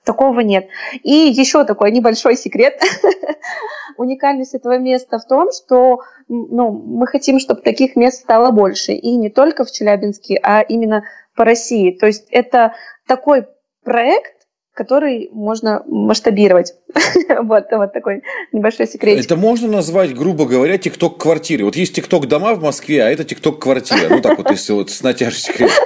Speaker 2: Такого нет. И еще такой небольшой секрет. Уникальность этого места в том, что ну, мы хотим, чтобы таких мест стало больше. И не только в Челябинске, а именно по России. То есть это такой проект, который можно масштабировать. вот, вот такой небольшой секрет.
Speaker 1: Это можно назвать, грубо говоря, тикток квартиры. Вот есть тикток дома в Москве, а это тикток квартира. Ну так вот, если вот с натяжечкой.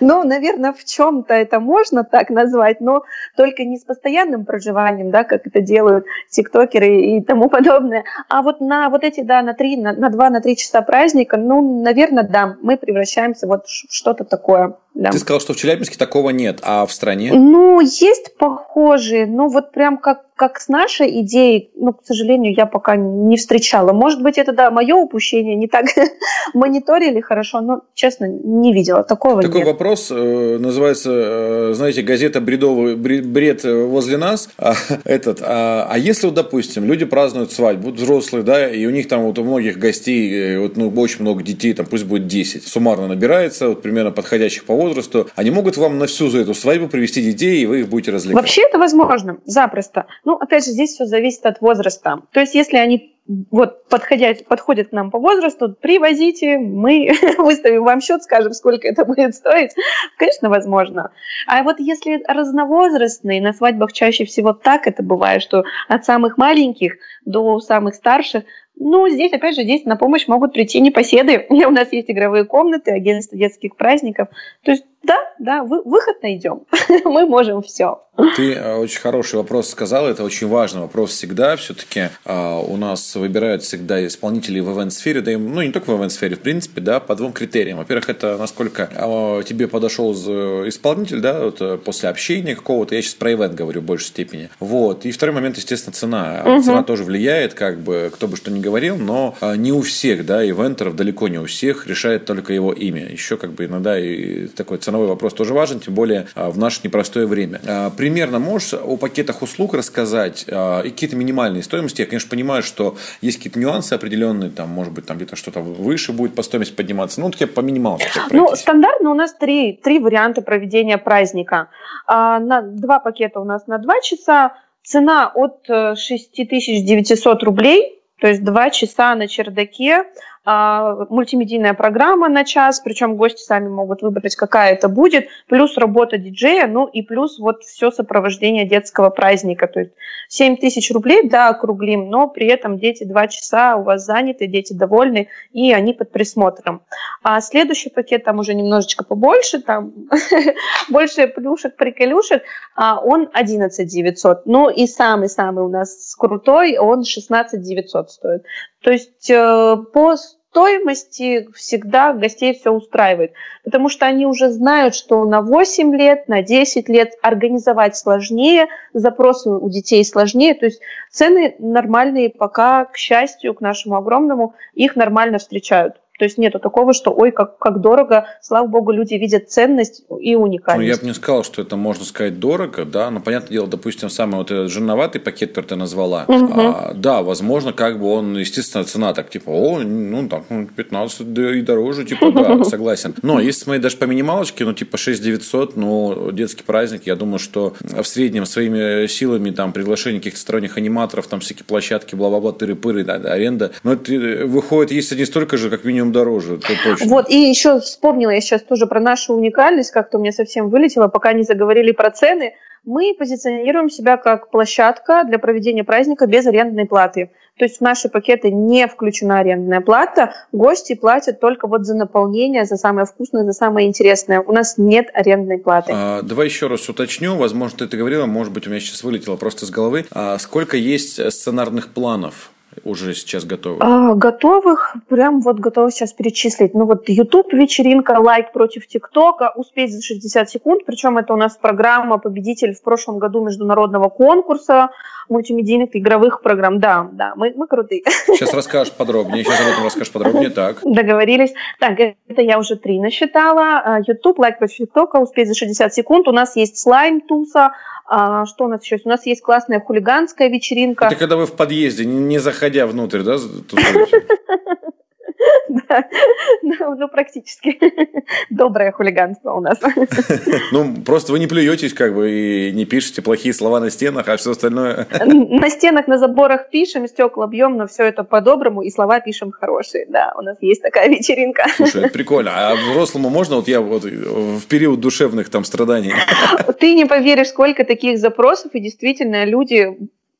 Speaker 2: Ну, наверное, в чем-то это можно так назвать, но только не с постоянным проживанием, да, как это делают тиктокеры и тому подобное, а вот на вот эти, да, на три, на, на два, на три часа праздника, ну, наверное, да, мы превращаемся вот в что-то такое. Да.
Speaker 1: Ты сказал, что в Челябинске такого нет, а в стране?
Speaker 2: Ну, есть похожие, но вот прям как, как с нашей идеей, ну, к сожалению, я пока не встречала. Может быть, это, да, мое упущение, не так мониторили хорошо, но, честно, не видела. Такого
Speaker 1: Такой
Speaker 2: нет.
Speaker 1: вопрос э, называется, э, знаете, газета «Бредовый бред возле нас». А, этот, а, а если, вот, допустим, люди празднуют свадьбу, взрослые, да, и у них там вот у многих гостей, э, вот, ну, очень много детей, там пусть будет 10, суммарно набирается, вот примерно подходящих по возрасту, они могут вам на всю за эту свадьбу привести детей, и вы их будете развлекать?
Speaker 2: Вообще это возможно, запросто. Ну, опять же, здесь все зависит от возраста. То есть, если они вот подходят, подходят к нам по возрасту, привозите, мы выставим вам счет, скажем, сколько это будет стоить. Конечно, возможно. А вот если разновозрастные, на свадьбах чаще всего так это бывает, что от самых маленьких до самых старших, ну, здесь, опять же, здесь на помощь могут прийти непоседы. У нас есть игровые комнаты, агентство детских праздников. То есть да, да, вы, выход найдем. Мы можем все.
Speaker 1: Ты э, очень хороший вопрос сказал. Это очень важный вопрос всегда. Все-таки э, у нас выбирают всегда исполнителей в ивент-сфере, да, ну не только в ивент-сфере, в принципе, да, по двум критериям. Во-первых, это насколько э, тебе подошел исполнитель, да, вот, после общения какого-то. Я сейчас про ивент говорю в большей степени. Вот. И второй момент, естественно, цена. Угу. Цена тоже влияет, как бы, кто бы что ни говорил, но не у всех, да, ивентеров, далеко не у всех решает только его имя. Еще как бы иногда и такой ценовой вопрос тоже важен, тем более а, в наше непростое время. А, примерно можешь о пакетах услуг рассказать а, и какие-то минимальные стоимости? Я, конечно, понимаю, что есть какие-то нюансы определенные, там, может быть, там где-то что-то выше будет по стоимости подниматься. Ну, вот я по минималке.
Speaker 2: Ну, стандартно у нас три, три варианта проведения праздника. На, два пакета у нас на два часа. Цена от 6900 э, рублей, то есть два часа на чердаке мультимедийная программа на час, причем гости сами могут выбрать, какая это будет, плюс работа диджея, ну и плюс вот все сопровождение детского праздника. То есть 7 тысяч рублей, да, округлим, но при этом дети 2 часа у вас заняты, дети довольны, и они под присмотром. А следующий пакет там уже немножечко побольше, там больше плюшек, приколюшек, а он 11 900. Ну и самый-самый у нас крутой, он 16 900 стоит. То есть э, по стоимости всегда гостей все устраивает, потому что они уже знают, что на 8 лет, на 10 лет организовать сложнее, запросы у детей сложнее, то есть цены нормальные пока, к счастью, к нашему огромному, их нормально встречают. То есть нету такого, что ой, как, как дорого. Слава богу, люди видят ценность и уникальность.
Speaker 1: Ну, я бы не сказал, что это можно сказать дорого, да, но понятное дело, допустим, самый вот этот жирноватый пакет, который ты назвала, угу. а, да, возможно, как бы он, естественно, цена так, типа, о, ну, так, 15 и дороже, типа, да, согласен. Но если смотреть даже по минималочке, ну, типа, 6 900, ну, детский праздник, я думаю, что в среднем своими силами, там, приглашение каких-то сторонних аниматоров, там, всякие площадки, бла-бла-бла, тыры-пыры, да, аренда, но это э, выходит, если не столько же, как минимум минимум дороже, это точно.
Speaker 2: Вот, и еще вспомнила я сейчас тоже про нашу уникальность, как-то у меня совсем вылетело, пока не заговорили про цены. Мы позиционируем себя как площадка для проведения праздника без арендной платы. То есть в наши пакеты не включена арендная плата, гости платят только вот за наполнение, за самое вкусное, за самое интересное. У нас нет арендной платы.
Speaker 1: А, давай еще раз уточню, возможно, ты это говорила, может быть, у меня сейчас вылетело просто с головы. А сколько есть сценарных планов уже сейчас готовы?
Speaker 2: А, готовых, прям вот готовы сейчас перечислить. Ну вот YouTube вечеринка, лайк против ТикТока, успеть за 60 секунд, причем это у нас программа победитель в прошлом году международного конкурса мультимедийных игровых программ. Да, да, мы, мы крутые.
Speaker 1: Сейчас расскажешь подробнее, сейчас об этом расскажешь подробнее, так.
Speaker 2: Договорились. Так, это я уже три насчитала. А, YouTube, лайк против ТикТока, успеть за 60 секунд. У нас есть слайм туса, а, что у нас еще есть? У нас есть классная хулиганская вечеринка.
Speaker 1: Это когда вы в подъезде, не заходя внутрь, да,
Speaker 2: Ну, ну, практически. Доброе хулиганство у нас.
Speaker 1: Ну, просто вы не плюетесь, как бы, и не пишете плохие слова на стенах, а все остальное...
Speaker 2: На стенах, на заборах пишем, стекла бьем, но все это по-доброму, и слова пишем хорошие. Да, у нас есть такая вечеринка.
Speaker 1: Слушай, это прикольно. А взрослому можно, вот я вот в период душевных там страданий?
Speaker 2: Ты не поверишь, сколько таких запросов, и действительно люди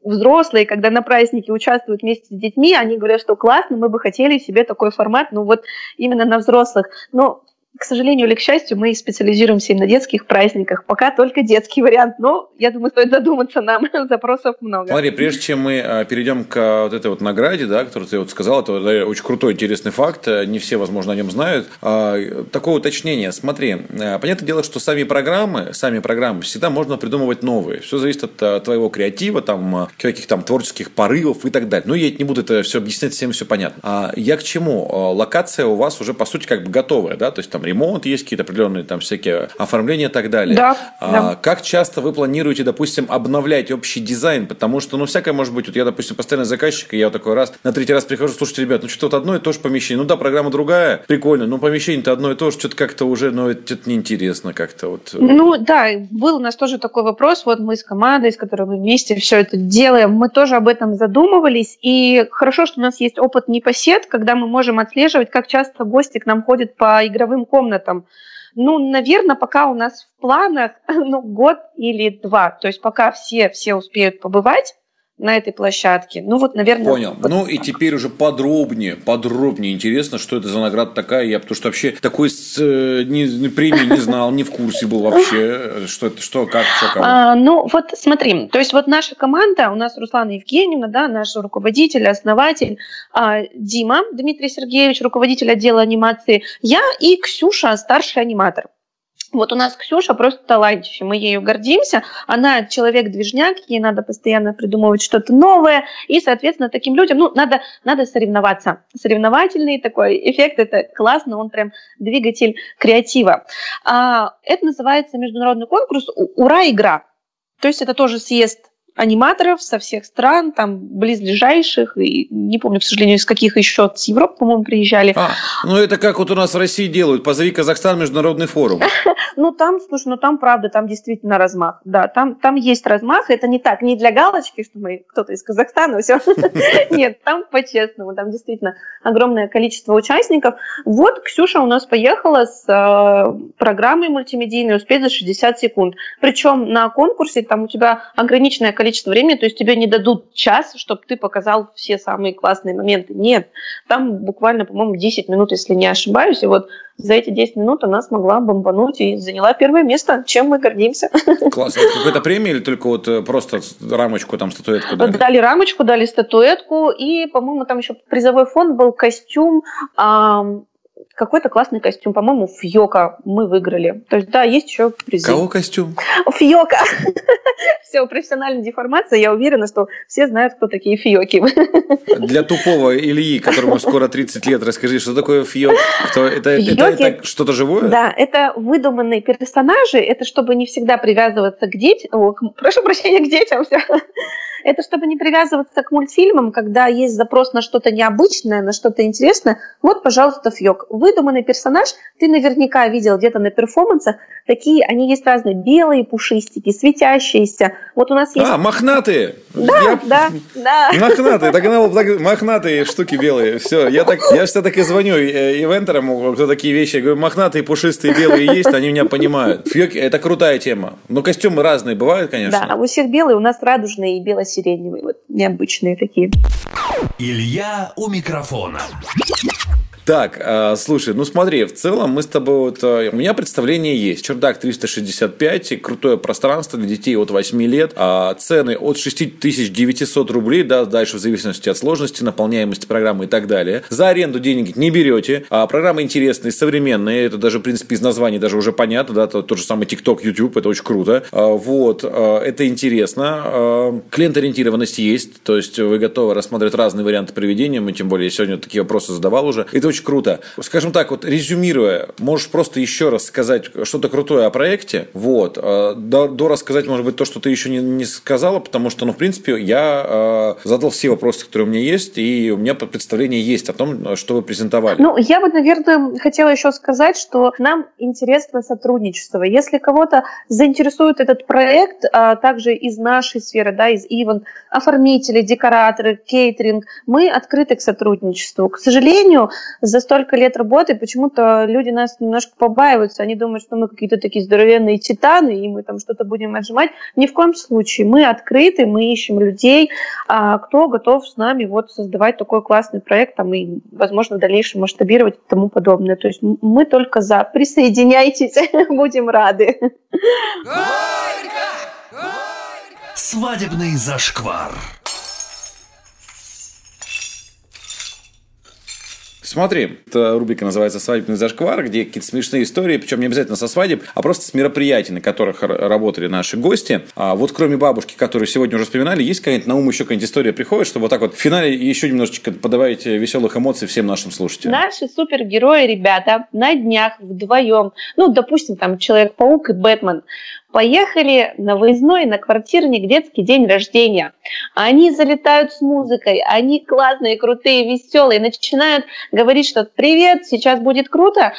Speaker 2: взрослые, когда на празднике участвуют вместе с детьми, они говорят, что классно, мы бы хотели себе такой формат, ну вот именно на взрослых. Но к сожалению или к счастью, мы специализируемся на детских праздниках. Пока только детский вариант, но я думаю, стоит задуматься нам. Запросов много.
Speaker 1: Смотри, прежде чем мы а, перейдем к вот этой вот награде, да, которую ты вот сказал, это очень крутой, интересный факт. Не все, возможно, о нем знают. А, такое уточнение. Смотри, а, понятное дело, что сами программы, сами программы всегда можно придумывать новые. Все зависит от твоего креатива, там, каких там творческих порывов и так далее. Ну, я не буду это все объяснять, всем все понятно. А я к чему? Локация у вас уже, по сути, как бы готовая, да, то есть там ремонт, есть какие-то определенные там всякие оформления и так далее.
Speaker 2: Да,
Speaker 1: а,
Speaker 2: да.
Speaker 1: Как часто вы планируете, допустим, обновлять общий дизайн? Потому что, ну, всякое может быть. Вот я, допустим, постоянно заказчик, и я вот такой раз, на третий раз прихожу, слушайте, ребят, ну, что-то вот одно и то же помещение. Ну, да, программа другая, прикольно, но помещение-то одно и то же, что-то как-то уже, ну, это неинтересно как-то вот.
Speaker 2: Ну, да, был у нас тоже такой вопрос, вот мы с командой, с которой мы вместе все это делаем, мы тоже об этом задумывались, и хорошо, что у нас есть опыт непосед, когда мы можем отслеживать, как часто гости к нам ходят по игровым комнатам. Ну, наверное, пока у нас в планах ну, год или два. То есть пока все, все успеют побывать, на этой площадке. Ну вот, наверное.
Speaker 1: Понял. Ну и теперь уже подробнее, подробнее интересно, что это за награда такая. Я потому что вообще такой с, э, не, премии не знал, не в курсе был вообще, что это, что, как, что, как.
Speaker 2: А, ну вот смотри, то есть вот наша команда, у нас Руслана Евгеньевна, да, наш руководитель, основатель, а, Дима Дмитрий Сергеевич, руководитель отдела анимации, я и Ксюша, старший аниматор. Вот у нас Ксюша просто талантище, мы ею гордимся. Она человек-движняк, ей надо постоянно придумывать что-то новое. И, соответственно, таким людям ну, надо, надо соревноваться. Соревновательный такой эффект, это классно, он прям двигатель креатива. А, это называется международный конкурс «Ура, игра». То есть это тоже съезд аниматоров со всех стран, там, близлежащих, и не помню, к сожалению, из каких еще, с Европы, по-моему, приезжали.
Speaker 1: А, ну это как вот у нас в России делают, позови Казахстан международный форум.
Speaker 2: Ну там, слушай, ну там правда, там действительно размах, да, там, там есть размах, это не так, не для галочки, что мы кто-то из Казахстана, все, нет, там по-честному, там действительно огромное количество участников. Вот Ксюша у нас поехала с э, программой мультимедийной «Успеть за 60 секунд», причем на конкурсе там у тебя ограниченное количество количество времени, то есть тебе не дадут час, чтобы ты показал все самые классные моменты. Нет, там буквально, по-моему, 10 минут, если не ошибаюсь, и вот за эти 10 минут она смогла бомбануть и заняла первое место, чем мы гордимся.
Speaker 1: Классно. Это какая-то премия или только вот э, просто рамочку, там, статуэтку
Speaker 2: дали? Дали рамочку, дали статуэтку, и, по-моему, там еще призовой фонд был костюм, какой-то классный костюм. По-моему, Фьока мы выиграли. То есть, да, есть еще призы.
Speaker 1: Кого костюм?
Speaker 2: Фьока. Все, профессиональная деформация. Я уверена, что все знают, кто такие Фьоки.
Speaker 1: Для тупого Ильи, которому скоро 30 лет, расскажи, что такое Фьок? Это, это, это что-то живое?
Speaker 2: Да, это выдуманные персонажи. Это чтобы не всегда привязываться к детям. Прошу прощения, к детям. Все. Это чтобы не привязываться к мультфильмам, когда есть запрос на что-то необычное, на что-то интересное. Вот, пожалуйста, Фьок. Выдуманный персонаж, ты наверняка видел где-то на перформансах. Такие, они есть разные, белые пушистики, светящиеся. Вот у нас есть...
Speaker 1: А, мохнатые!
Speaker 2: Да, я... да, да.
Speaker 1: Мохнатые, так, ну, так, мохнатые штуки белые. Все, я, так, я всегда так и звоню э, ивентерам, кто такие вещи. Я говорю, мохнатые, пушистые, белые есть, они меня понимают. Фьоки – это крутая тема. Но костюмы разные бывают, конечно.
Speaker 2: Да, а у всех белые, у нас радужные и бело сиреневые, вот необычные такие.
Speaker 3: Илья у микрофона.
Speaker 1: Так, э, слушай, ну смотри, в целом мы с тобой вот... Э, у меня представление есть. Чердак 365, крутое пространство для детей от 8 лет. Э, цены от 6900 рублей, да, дальше в зависимости от сложности, наполняемости программы и так далее. За аренду денег не берете. А программа интересная, современная. Это даже, в принципе, из названия даже уже понятно, да, тот, тот же самый TikTok, YouTube, это очень круто. А, вот, а, это интересно. А, клиент-ориентированность есть, то есть вы готовы рассматривать разные варианты проведения, мы тем более сегодня такие вопросы задавал уже. Это очень очень круто. Скажем так, вот резюмируя, можешь просто еще раз сказать что-то крутое о проекте, вот, э, до, до рассказать, может быть, то, что ты еще не, не сказала, потому что, ну, в принципе, я э, задал все вопросы, которые у меня есть, и у меня представление есть о том, что вы презентовали.
Speaker 2: Ну, я бы, наверное, хотела еще сказать, что нам интересно сотрудничество. Если кого-то заинтересует этот проект, а также из нашей сферы, да, из ивент, оформители, декораторы, кейтеринг, мы открыты к сотрудничеству. К сожалению, за столько лет работы почему-то люди нас немножко побаиваются. Они думают, что мы какие-то такие здоровенные титаны, и мы там что-то будем отжимать. Ни в коем случае. Мы открыты, мы ищем людей, а, кто готов с нами вот создавать такой классный проект там, и, возможно, в дальнейшем масштабировать и тому подобное. То есть мы только за. Присоединяйтесь, будем рады.
Speaker 3: Свадебный зашквар.
Speaker 1: Смотри, эта рубрика называется «Свадебный зашквар», где какие-то смешные истории, причем не обязательно со свадеб, а просто с мероприятий, на которых работали наши гости. А вот кроме бабушки, которую сегодня уже вспоминали, есть какая-нибудь на ум еще какая-нибудь история приходит, чтобы вот так вот в финале еще немножечко подавать веселых эмоций всем нашим слушателям?
Speaker 2: Наши супергерои, ребята, на днях вдвоем, ну, допустим, там Человек-паук и Бэтмен, поехали на выездной, на квартирник детский день рождения. Они залетают с музыкой, они классные, крутые, веселые, начинают говорить, что «Привет, сейчас будет круто»,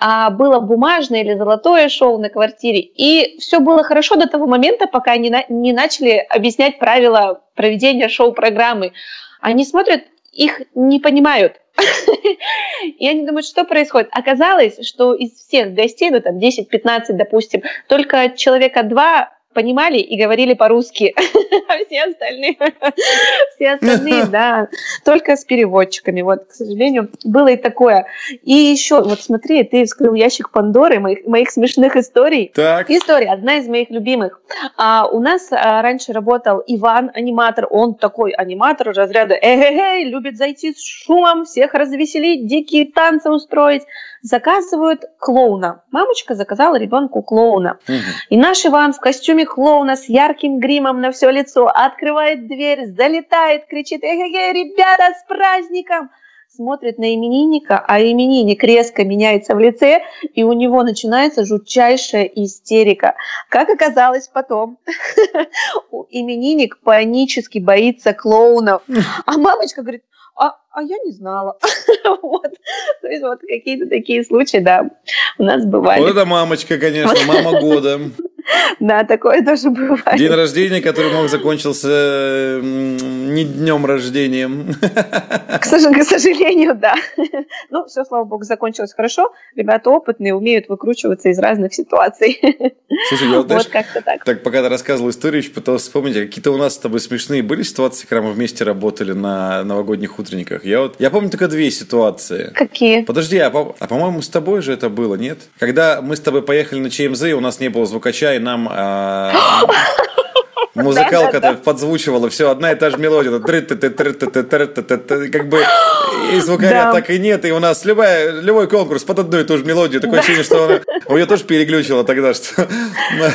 Speaker 2: а было бумажное или золотое шоу на квартире. И все было хорошо до того момента, пока они не начали объяснять правила проведения шоу-программы. Они смотрят, их не понимают. И они думают, что происходит. Оказалось, что из всех гостей, ну там 10-15, допустим, только человека два понимали и говорили по-русски, а все остальные, все остальные, да, только с переводчиками. Вот, к сожалению, было и такое. И еще, вот смотри, ты вскрыл ящик Пандоры моих, моих смешных историй.
Speaker 1: Так.
Speaker 2: История, одна из моих любимых. А, у нас а, раньше работал Иван, аниматор, он такой аниматор разряда эй-эй-эй, любит зайти с шумом, всех развеселить, дикие танцы устроить. Заказывают клоуна. Мамочка заказала ребенку клоуна. Угу. И наш Иван в костюме клоуна с ярким гримом на все лицо, открывает дверь, залетает, кричит «Эй, ребята, с праздником!» смотрит на именинника, а именинник резко меняется в лице, и у него начинается жутчайшая истерика. Как оказалось потом, именинник панически боится клоунов. А мамочка говорит, а, а я не знала. вот. То есть вот какие-то такие случаи, да, у нас бывали.
Speaker 1: Вот это мамочка, конечно, мама года.
Speaker 2: Да, такое тоже бывает.
Speaker 1: День рождения, который мог закончился не днем рождения.
Speaker 2: К сожалению, да. Ну, все, слава богу, закончилось хорошо. Ребята опытные, умеют выкручиваться из разных ситуаций.
Speaker 1: Слушай, я вот, вот как-то так. Так, пока ты рассказывал историю, еще пытался вспомнить, а какие-то у нас с тобой смешные были ситуации, когда мы вместе работали на новогодних утренниках. Я вот, я помню только две ситуации.
Speaker 2: Какие?
Speaker 1: Подожди, а, по, а по-моему с тобой же это было, нет? Когда мы с тобой поехали на ЧМЗ, у нас не было звукача, и нам э, музыкалка-то подзвучивала, все, одна и та же мелодия. Как бы и звукаря так и нет, и у нас любая, любой конкурс под одну и ту же мелодию. Такое ощущение, что она, у нее тоже переглючила тогда, что...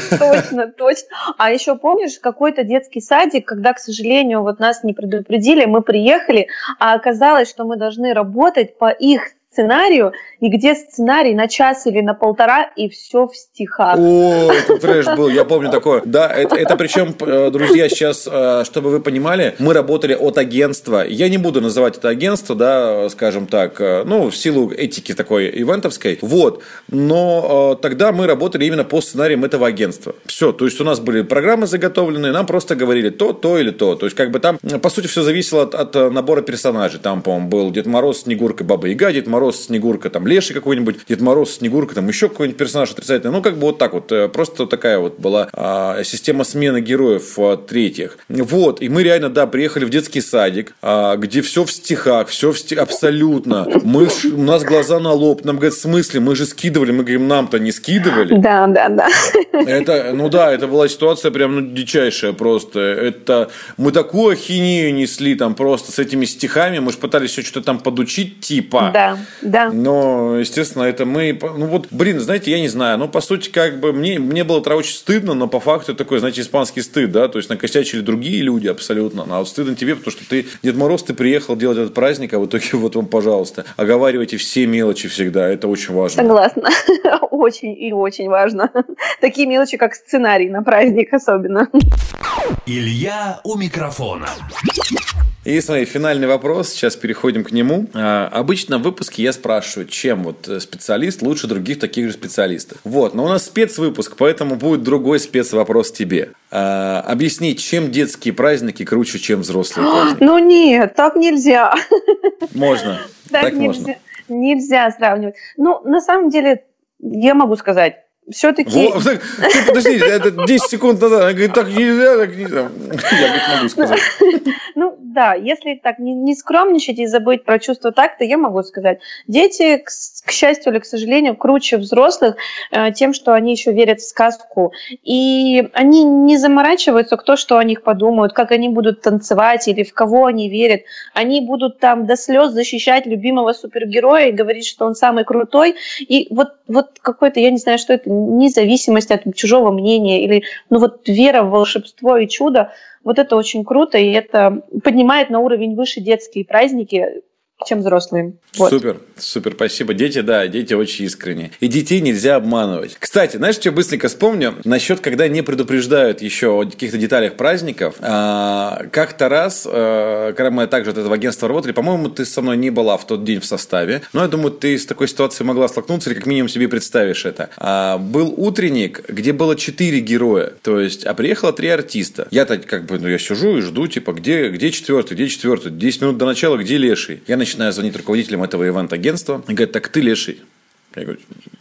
Speaker 2: Точно, точно. А еще помнишь, какой-то детский садик, когда, к сожалению, вот нас не предупредили, мы приехали, а оказалось, что мы должны работать по их сценарию, и где сценарий на час или на полтора, и все в стихах.
Speaker 1: О, это трэш был, я помню такое. Да, это, это причем, э, друзья, сейчас, э, чтобы вы понимали, мы работали от агентства. Я не буду называть это агентство, да, скажем так, э, ну, в силу этики такой ивентовской. Вот. Но тогда мы работали именно по сценариям этого агентства. Все, то есть у нас были программы заготовлены, нам просто говорили то, то или то. То есть как бы там, по сути, все зависело от, от набора персонажей. Там, по-моему, был Дед Мороз, Снегурка, Баба Яга, Дед Мороз, Мороз, Снегурка, там Леший какой-нибудь, Дед Мороз, Снегурка, там еще какой-нибудь персонаж отрицательный. Ну, как бы вот так вот. Э, просто такая вот была а, система смены героев а, третьих. Вот. И мы реально, да, приехали в детский садик, а, где все в стихах, все в стих... абсолютно. Мы, у нас глаза на лоб. Нам говорят, в смысле? Мы же скидывали. Мы говорим, нам-то не скидывали.
Speaker 2: Да, да, да.
Speaker 1: Это, ну да, это была ситуация прям ну, дичайшая просто. Это мы такую ахинею несли там просто с этими стихами. Мы же пытались все что-то там подучить типа.
Speaker 2: Да. Да.
Speaker 1: Но, естественно, это мы... Ну вот, блин, знаете, я не знаю. Ну, по сути, как бы мне, мне было это очень стыдно, но по факту такой, знаете, испанский стыд, да? То есть накосячили другие люди абсолютно. А вот стыдно тебе, потому что ты, Дед Мороз, ты приехал делать этот праздник, а в итоге вот вам, пожалуйста, оговаривайте все мелочи всегда. Это очень важно.
Speaker 2: Согласна. Очень и очень важно. Такие мелочи, как сценарий на праздник особенно.
Speaker 3: Илья у микрофона.
Speaker 1: И смотри, финальный вопрос, сейчас переходим к нему. А, обычно в выпуске я спрашиваю, чем вот э, специалист лучше других таких же специалистов. Вот, но у нас спецвыпуск, поэтому будет другой спецвопрос тебе. А, объясни, чем детские праздники круче, чем взрослые праздники?
Speaker 2: Ну нет, так нельзя.
Speaker 1: Можно, так,
Speaker 2: Так
Speaker 1: можно.
Speaker 2: нельзя. Нельзя сравнивать. Ну, на самом деле, я могу сказать, все-таки...
Speaker 1: Во, так, ты подожди, это 10 секунд назад, она говорит, так нельзя, так нельзя. Я говорит, могу сказать.
Speaker 2: Ну да, если так не, не скромничать и забыть про чувство такта, я могу сказать, дети, к счастью или к сожалению, круче взрослых э, тем, что они еще верят в сказку. И они не заморачиваются, кто что о них подумают, как они будут танцевать или в кого они верят. Они будут там до слез защищать любимого супергероя и говорить, что он самый крутой. И вот, вот какой-то, я не знаю, что это, независимость от чужого мнения или ну вот вера в волшебство и чудо, вот это очень круто, и это поднимает на уровень выше детские праздники, чем взрослые. Вот.
Speaker 1: Супер, супер, спасибо. Дети, да, дети очень искренние. И детей нельзя обманывать. Кстати, знаешь, что я быстренько вспомню? Насчет, когда не предупреждают еще о каких-то деталях праздников. А, Как-то раз, э, когда мы также от этого агентства работали, по-моему, ты со мной не была в тот день в составе, но я думаю, ты с такой ситуацией могла столкнуться, или как минимум себе представишь это. А, Был утренник, где было четыре героя, то есть, а приехало три артиста. Я-то как бы, ну, я сижу и жду, типа, где, где четвертый, где четвертый? 10 минут до начала, где леший? Я начинаю звонить руководителям этого ивент-агентства. И говорят, так ты леший. Я говорю,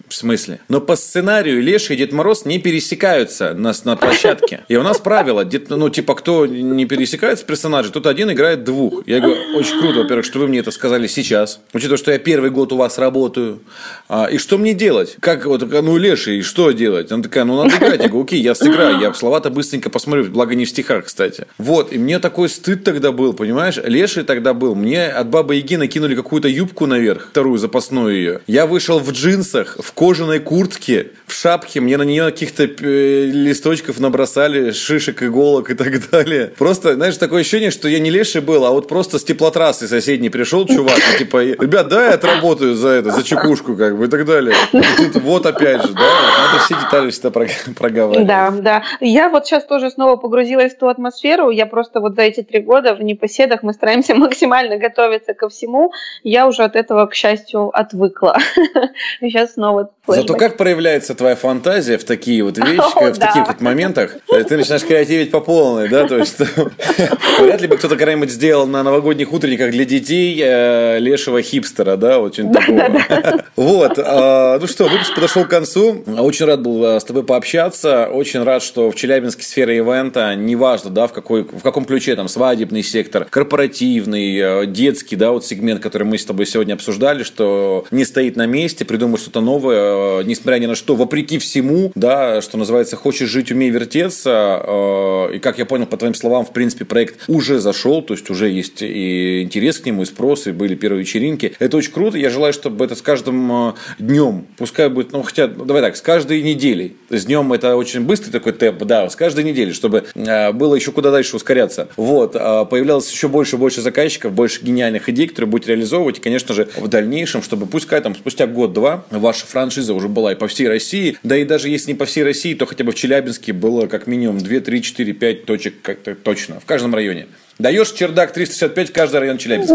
Speaker 1: в смысле? Но по сценарию Леша и Дед Мороз не пересекаются на, на площадке. И у нас правило, Дед- ну, типа, кто не пересекается персонажей, тот один играет двух. Я говорю, очень круто, во-первых, что вы мне это сказали сейчас. Учитывая, что я первый год у вас работаю. А, и что мне делать? Как, вот, ну, Леша, и что делать? Она такая, ну, надо играть. Я говорю, окей, я сыграю. Я слова-то быстренько посмотрю, благо не в стихах, кстати. Вот, и мне такой стыд тогда был, понимаешь? Леший тогда был. Мне от Бабы Яги накинули какую-то юбку наверх, вторую запасную ее. Я вышел в джинсах, в кожаной куртке, в шапке. Мне на нее каких-то э, листочков набросали, шишек, иголок и так далее. Просто, знаешь, такое ощущение, что я не леший был, а вот просто с теплотрассы соседней пришел чувак, и типа, ребят, да, я отработаю за это, за чекушку, как бы, и так далее. И тут вот опять же, да, надо все детали всегда прог- проговаривать.
Speaker 2: Да, да. Я вот сейчас тоже снова погрузилась в ту атмосферу. Я просто вот за эти три года в непоседах мы стараемся максимально готовиться ко всему. Я уже от этого, к счастью, отвыкла. Сейчас снова
Speaker 1: Зато как проявляется твоя фантазия в такие вот вещи, в
Speaker 2: да.
Speaker 1: таких вот моментах, э, ты начинаешь креативить по полной, да, то есть вряд ли бы кто-то когда-нибудь сделал на новогодних утренниках для детей э, лешего хипстера, да, вот что-нибудь такого. Вот, а, ну что, выпуск подошел к концу, очень рад был э, с тобой пообщаться, очень рад, что в Челябинске сфера ивента, неважно, да, в, какой, в каком ключе, там, свадебный сектор, корпоративный, детский, да, вот сегмент, который мы с тобой сегодня обсуждали, что не стоит на месте, придумать что-то новое, несмотря ни на что, вопреки всему, да, что называется, хочешь жить, умей вертеться, э, и как я понял по твоим словам, в принципе, проект уже зашел, то есть уже есть и интерес к нему, и спрос, и были первые вечеринки. Это очень круто, я желаю, чтобы это с каждым э, днем, пускай будет, ну, хотя, ну, давай так, с каждой неделей, с днем это очень быстрый такой темп, да, с каждой недели, чтобы э, было еще куда дальше ускоряться. Вот, появлялось еще больше и больше заказчиков, больше гениальных идей, которые будете реализовывать, и, конечно же, в дальнейшем, чтобы пускай там спустя год-два ваша франшиза уже была и по всей России, да и даже если не по всей России, то хотя бы в Челябинске было как минимум 2, 3, 4, 5 точек как-то точно, в каждом районе. Даешь чердак 365 в каждый район Челябинска.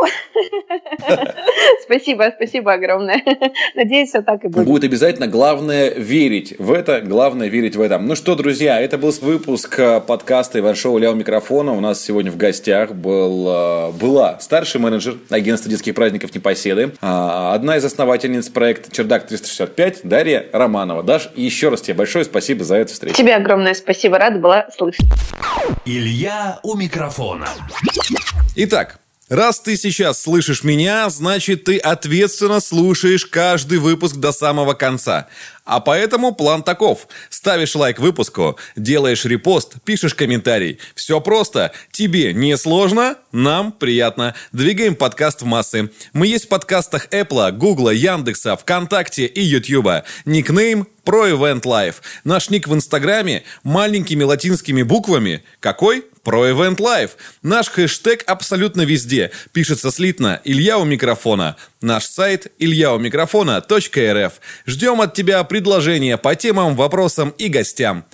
Speaker 2: Спасибо, спасибо огромное. Надеюсь, все так и будет.
Speaker 1: Будет обязательно. Главное верить в это. Главное верить в это. Ну что, друзья, это был выпуск э, подкаста Иван Шоу Ля у микрофона. У нас сегодня в гостях был, э, была старший менеджер агентства детских праздников Непоседы, а, одна из основательниц проекта Чердак 365 Дарья Романова. Даш, еще раз тебе большое спасибо за эту встречу.
Speaker 2: Тебе огромное спасибо, рада была слышать.
Speaker 3: Илья у микрофона.
Speaker 1: Итак, Раз ты сейчас слышишь меня, значит ты ответственно слушаешь каждый выпуск до самого конца. А поэтому план таков. Ставишь лайк выпуску, делаешь репост, пишешь комментарий. Все просто. Тебе не сложно, нам приятно. Двигаем подкаст в массы. Мы есть в подкастах Apple, Google, Яндекса, ВКонтакте и Ютьюба. Никнейм про Event Life. Наш ник в Инстаграме маленькими латинскими буквами. Какой? Про Event Life. Наш хэштег абсолютно везде. Пишется слитно «Илья у микрофона». Наш сайт ильяумикрофона.рф. Ждем от тебя предложения по темам, вопросам и гостям.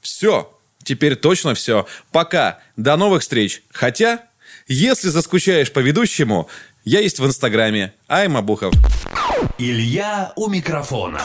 Speaker 1: Все. Теперь точно все. Пока. До новых встреч. Хотя, если заскучаешь по ведущему, я есть в Инстаграме. Айма Бухов.
Speaker 3: Илья у микрофона.